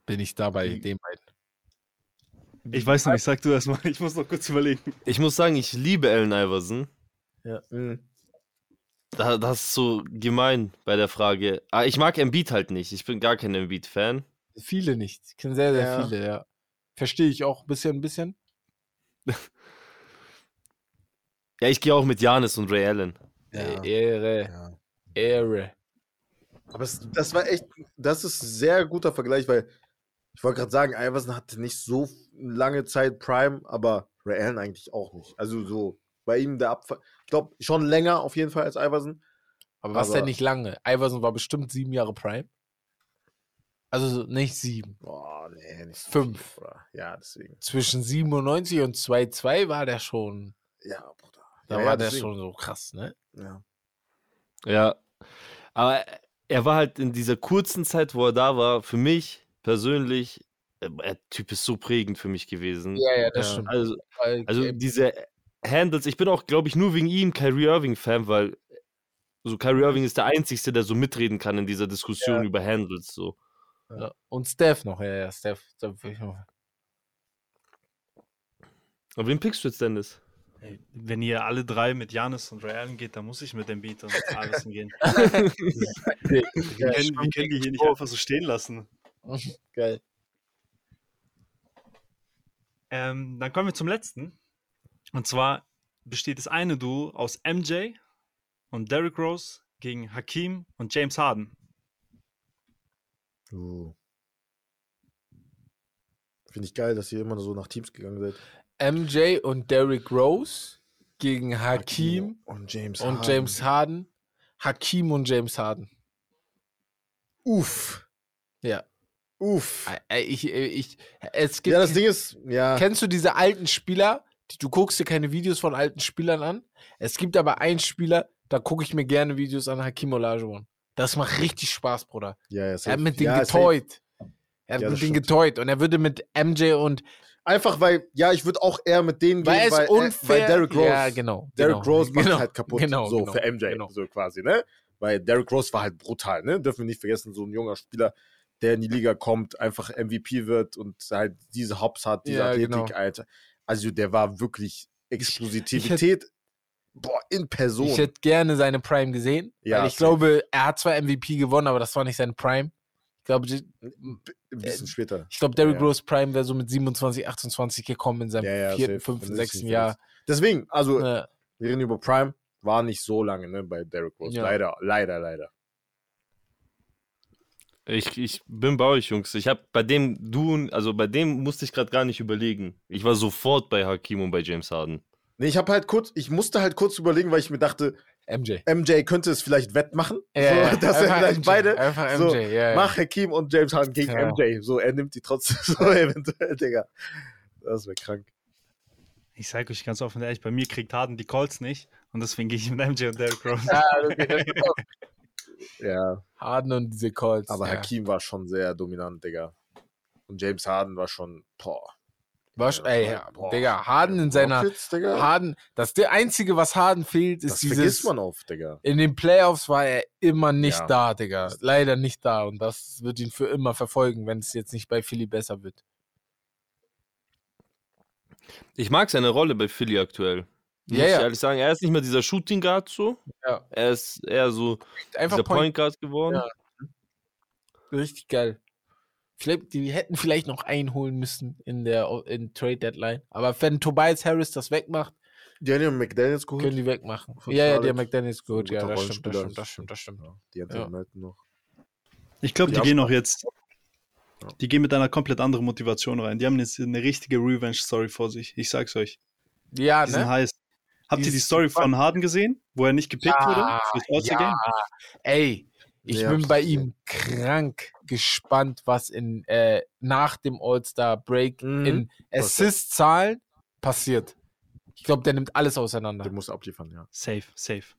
bin ich da bei Mhm. den beiden. Ich weiß nicht, sag du erst mal. <laughs> Ich muss noch kurz überlegen. Ich muss sagen, ich liebe Allen Iverson. Mhm. Da, das ist so gemein bei der Frage. Ah, ich mag Embiid halt nicht. Ich bin gar kein Embiid-Fan. Viele nicht. Ich kenne sehr, sehr Ja. viele, ja. Verstehe ich auch ein bisschen, ein bisschen. <laughs> Ja, ich gehe auch mit Janis und Ray Allen. Ja. Ehre, ja. Ehre. Aber es, das war echt, das ist ein sehr guter Vergleich, weil ich wollte gerade sagen, Iverson hatte nicht so lange Zeit Prime, aber Ray Allen eigentlich auch nicht. Also so bei ihm der Abfall, ich glaube schon länger auf jeden Fall als Iverson. Aber was Aber- denn nicht lange? Iverson war bestimmt sieben Jahre Prime. Also so nicht sieben. Boah, nee, nicht Fünf. Bruder. Ja, deswegen. Zwischen 97 und 2,2 war der schon. Ja, Bruder. Da ja, war ja, der schon so krass, ne? Ja. Ja. Aber er war halt in dieser kurzen Zeit, wo er da war, für mich persönlich, äh, der Typ ist so prägend für mich gewesen. ja, das stimmt. Also, also diese Handles, ich bin auch, glaube ich, nur wegen ihm Kyrie Irving-Fan, weil so Kyrie Irving ist der Einzige, der so mitreden kann in dieser Diskussion über Handles. So. ja. Und Steph noch, ja, ja, Steph. Steph. Und wen pickst du jetzt, Dennis? Ey, Wenn ihr alle drei mit Janis und Ray Allen geht, dann muss ich mit dem Beat und <laughs> Iverson gehen. Wir können, wir können die hier nicht einfach so stehen lassen. <laughs> Geil. Ähm, dann kommen wir zum letzten. Und zwar besteht das eine Duo aus MJ und Derrick Rose gegen Hakim und James Harden. Uh. Finde ich geil, dass ihr immer so nach Teams gegangen seid. MJ und Derrick Rose gegen Hakim und James und Harden. James Harden. Hakim und James Harden. Uff. Ja. Uff. Äh, Ich, ich, es gibt Ja, das Ding ist, ja. Kennst du diese alten Spieler? Die, du guckst dir keine Videos von alten Spielern an. Es gibt aber einen Spieler, da gucke ich mir gerne Videos an Hakim Olajuwon. Das macht richtig Spaß, Bruder. Ja, ja, Er hat mit denen ja, getäut. Er hat Ja, mit denen getäut und er würde mit MJ und Einfach weil, ja, ich würde auch eher mit denen weil gehen, es weil, unfair weil Derrick Rose, Ja, genau. Derrick genau, Rose macht genau, halt kaputt, Genau, so genau, für MJ, Genau. so quasi, ne? Weil Derrick Rose war halt brutal, ne? Dürfen wir nicht vergessen, so ein junger Spieler, der in die Liga kommt, einfach MVP wird und halt diese Hops hat, diese Ja, Athletik, genau. Alter. Also der war wirklich Explosivität, boah, in Person. Ich hätte gerne seine Prime gesehen. Ja, ich safe. glaube, er hat zwar MVP gewonnen, aber das war nicht seine Prime. Ich glaube, die- Ein bisschen später. ich glaube Derrick Ja. Rose Prime wäre so mit 27, 28 gekommen in seinem Ja, ja, vierten, safe. fünften, sechsten Jahr. Deswegen, also Ja. wir reden über Prime, war nicht so lange, ne, bei Derrick Rose. Ja. Leider, leider, leider. Ich, ich bin bei euch, Jungs. Ich habe bei dem du, also bei dem musste ich gerade gar nicht überlegen. Ich war sofort bei Hakim und bei James Harden. Nee, ich habe halt kurz, ich musste halt kurz überlegen, weil ich mir dachte, MJ. MJ könnte es vielleicht wettmachen. Ja, so, <laughs> dass er vielleicht MJ, beide Einfach so, MJ, ja, ja. mach Hakim und James Harden gegen Ja. MJ. So, er nimmt die trotzdem <laughs> so eventuell, Digga. Das wäre krank. Ich sage euch ganz offen und ehrlich, bei mir kriegt Harden die Calls nicht und deswegen gehe ich mit MJ und Derrick Rose. Ja, okay, <laughs> Ja, Harden und diese Calls. aber ja. Hakim war schon sehr dominant, Digga. Und James Harden war schon, boah. War schon, ey, ja. Digga, Harden in seiner. Rockets, Digga, Harden, das der einzige, was Harden fehlt, ist das dieses. vergisst man oft, Digga. In den Playoffs war er immer nicht Ja. da, Digga. Leider nicht da. Und das wird ihn für immer verfolgen, wenn es jetzt nicht bei Philly besser wird. Ich mag seine Rolle bei Philly aktuell. Ja, Muss ich ja. ehrlich sagen, er ist nicht mehr dieser Shooting Guard so. Ja. Er ist eher so Einfach dieser Point, Point Guard geworden. Ja. richtig geil. Vielleicht, die hätten vielleicht noch einholen müssen in der in Trade Deadline. Aber wenn Tobias Harris das wegmacht, Die haben ja McDaniels geholt. Können die wegmachen. Ja, ja, die Charlotte. haben McDaniels geholt. Ja, das stimmt, das stimmt, das stimmt, das stimmt. Ja, die hat Ja. ja. Melton noch. Ich glaube, die, Die gehen auch jetzt. Ja. Die gehen mit einer komplett anderen Motivation rein. Die haben jetzt eine richtige Revenge-Story vor sich. Ich sag's euch. Ja, Die sind ne? heiß. Habt Die ihr die Story von Harden gesehen, wo er nicht gepickt wurde fürs All-Star-Game? Ey, ich Ja, bin bei ihm krank gespannt, was in äh, nach dem All-Star-Break Mhm. in Assist-Zahlen passiert. Ich glaube, der nimmt alles auseinander. Der muss abliefern, ja. Safe, safe.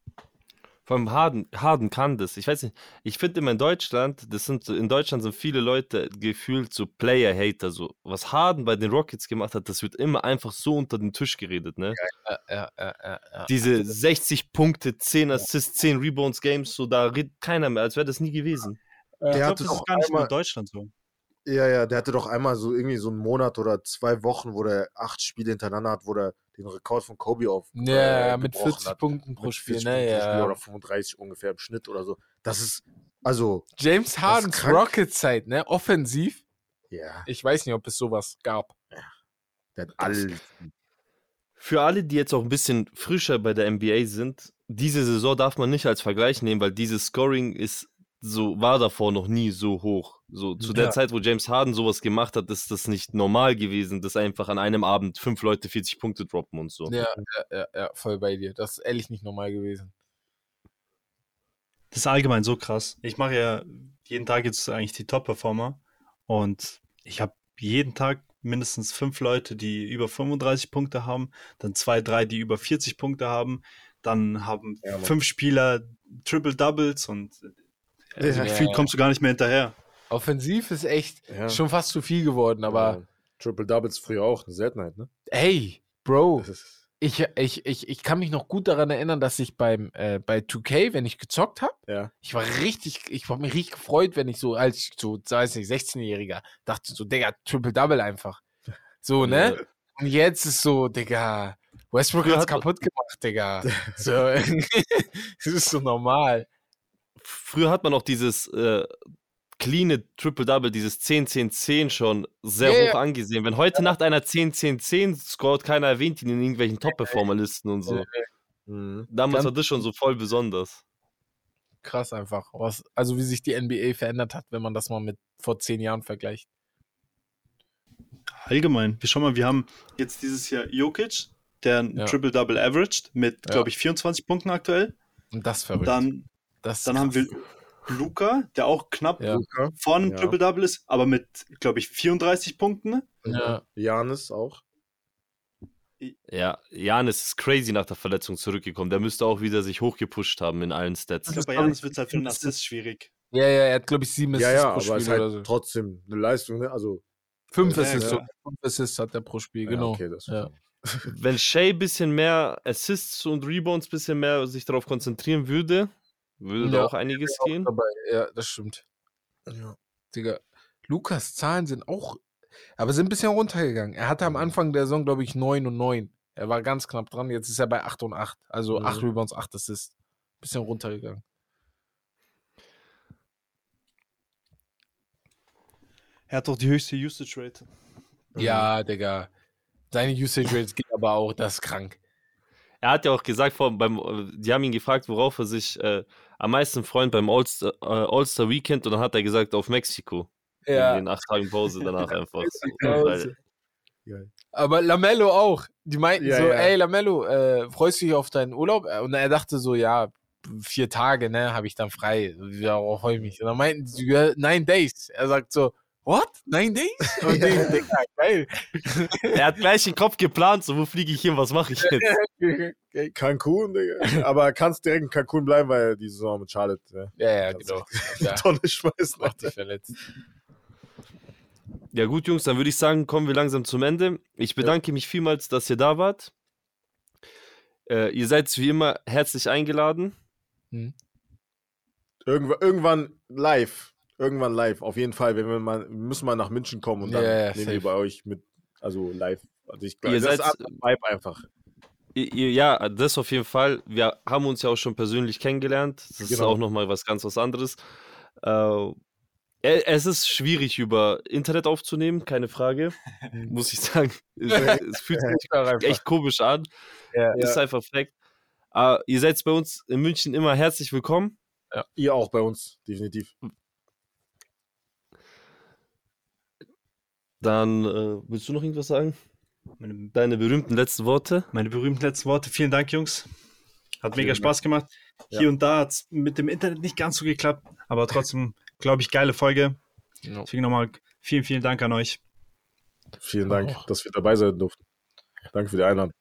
Vor allem Harden, Harden kann das. Ich weiß nicht, ich finde immer in Deutschland, das sind so- in Deutschland sind viele Leute gefühlt so Player-Hater. So, was Harden bei den Rockets gemacht hat, das wird immer einfach so unter den Tisch geredet, ne? Ja, ja, ja, ja, ja. Diese 60 Punkte, 10 Assists, 10 Rebounds Games, so da redet keiner mehr, als wäre das nie gewesen. Ich Der glaube, hatte das ist doch gar nicht nur in einmal, Deutschland so. ja, ja, der hatte doch einmal so irgendwie so einen Monat oder zwei Wochen, wo der acht Spiele hintereinander hat, wo der den Rekord von Kobe auf Ja, äh, mit gebrochen 40 hat. Punkten pro Mit Spiel, 40 ne? Pro Spiel Ja. Oder 35 ungefähr im Schnitt oder so. Das ist, also, James Hardens. Rocket-Zeit, ne? Offensiv. ja, Ich weiß nicht, ob es sowas gab. der hat alles. Für alle, die jetzt auch ein bisschen frischer bei der NBA sind, diese Saison darf man nicht als Vergleich nehmen, weil dieses Scoring ist so, war davor noch nie so hoch. So, zu der Ja. Zeit, wo James Harden sowas gemacht hat, ist das nicht normal gewesen, dass einfach an einem Abend fünf Leute 40 Punkte droppen und so. Ja, ja, ja, ja, voll bei dir. Das ist ehrlich nicht normal gewesen. Das ist allgemein so krass. Ich mache ja jeden Tag jetzt eigentlich die Top-Performer und ich habe jeden Tag mindestens fünf Leute, die über 35 Punkte haben, dann zwei, drei, die über 40 Punkte haben, dann haben Ja, fünf Spieler Triple-Doubles und äh, also Ja. gefühlt kommst du gar nicht mehr hinterher. Offensiv ist echt Ja. schon fast zu viel geworden, aber ja, Triple Doubles früher auch eine Seltenheit, ne? ey, Bro, ich, ich, ich, ich kann mich noch gut daran erinnern, dass ich beim äh, bei 2K, wenn ich gezockt habe, ja. ich war richtig, ich habe mich richtig gefreut, wenn ich so als so, weiß nicht, 16-Jähriger dachte so, Digga, Triple Double einfach. So, ne? Und jetzt ist so, Digga, Westbrook hat's hat- kaputt gemacht, Digga. <laughs> So, <laughs> das ist so normal. Früher hat man auch dieses äh, cleane Triple-Double, dieses 10-10-10 schon sehr Ja, hoch ja. angesehen. Wenn heute Nacht einer 10-10-10 scoret, keiner erwähnt ihn in irgendwelchen Top-Performer-Listen und so. Ja. Mhm. Damals Ganz- war das schon so voll besonders. Krass einfach. Was, also wie sich die NBA verändert hat, wenn man das mal mit vor zehn Jahren vergleicht. Allgemein. Wir schauen mal, wir haben jetzt dieses Jahr Jokic, der ein Ja. Triple-Double averaged mit, Ja. glaube ich, 24 Punkten aktuell. Und das verrückt. Dann, das dann haben wir. Luca, der auch knapp Ja. Von Ja. Triple-Double ist, aber mit, glaube ich, 34 Punkten. Ja. Janis auch. Ja, Janis ist crazy nach der Verletzung zurückgekommen. Der müsste auch wieder sich hochgepusht haben in allen Stats. Ich glaube, bei Janis wird es halt für den Assist schwierig. ja, ja, er hat, glaube ich, sieben Ja, Assists ja, pro aber Spiel es ist halt oder so. trotzdem eine Leistung, ne? Also, Fünf Ja, Assists, ja. Fünf Assists hat er pro Spiel, ja, genau. okay, das Ja. Wenn Shea ein bisschen mehr Assists und Rebounds ein bisschen mehr sich darauf konzentrieren würde, würde da Ja. auch einiges gehen. Dabei. Ja, das stimmt. Ja. Digga, Lukas Zahlen sind auch, aber sind ein bisschen runtergegangen. Er hatte am Mhm. Anfang der Saison, glaube ich, 9 und 9. Er war ganz knapp dran. Jetzt ist er bei 8 und 8. Also Mhm. 8 Rebounds, 8 Assists. Bisschen runtergegangen. Er hat doch die höchste Usage Rate. Ja, Digga. Seine Usage Rates geht aber auch, das ist krank. Er hat ja auch gesagt, vor, beim, die haben ihn gefragt, worauf er sich äh, am meisten freut beim All-Star äh, All-Star Weekend und dann hat er gesagt, auf Mexiko. In den acht Tagen Pause danach <laughs> einfach. Weil, Aber Lamello auch. Die meinten Ja, so, ja. ey Lamello, äh, freust du dich auf deinen Urlaub? Und er dachte so, ja, vier Tage, ne, habe ich dann frei. Ja, oh, freu mich. Und dann meinten sie, ja, nine days. Er sagt so, what? <laughs> Ja. denke, ja, geil. er hat gleich den Kopf geplant, so wo fliege ich hin, was mache ich jetzt? <laughs> Cancun, Digga. Aber er kannst direkt in Cancun bleiben, weil die Saison mit Charlotte ja, Ja, ja, genau. <laughs> die Ja, Tonne schmeißen. macht sich verletzt. Ja gut, Jungs, dann würde ich sagen, kommen wir langsam zum Ende. Ich bedanke mich vielmals, dass ihr da wart. Äh, ihr seid wie immer herzlich eingeladen. Irgendwann, irgendwann live. Irgendwann live, auf jeden Fall. Wenn wir mal, müssen mal nach München kommen und dann ja, nehmen safe. wir bei euch mit, also live. Also ich Ihr glaube, das ist seid- Vibe einfach. Ihr, ja, das auf jeden Fall. Wir haben uns ja auch schon persönlich kennengelernt. Das ist Genau. auch nochmal was ganz was anderes. Äh, Es ist schwierig, über Internet aufzunehmen, keine Frage. <laughs> Muss ich sagen. Es, es fühlt sich <laughs> echt komisch an. Ja, ist ja. einfach Fakt. Aber ihr seid bei uns in München immer herzlich willkommen. Ja. Ihr auch bei uns, definitiv. Dann äh, willst du noch irgendwas sagen? Meine, Deine berühmten letzten Worte? Meine berühmten letzten Worte. Vielen Dank, Jungs. Hat mega Spaß gemacht. Ja. Hier und da hat es mit dem Internet nicht ganz so geklappt, aber trotzdem glaube ich, geile Folge. No. Deswegen nochmal vielen, vielen Dank an euch. Vielen Dank, oh. dass wir dabei sein durften. Danke für die Einladung.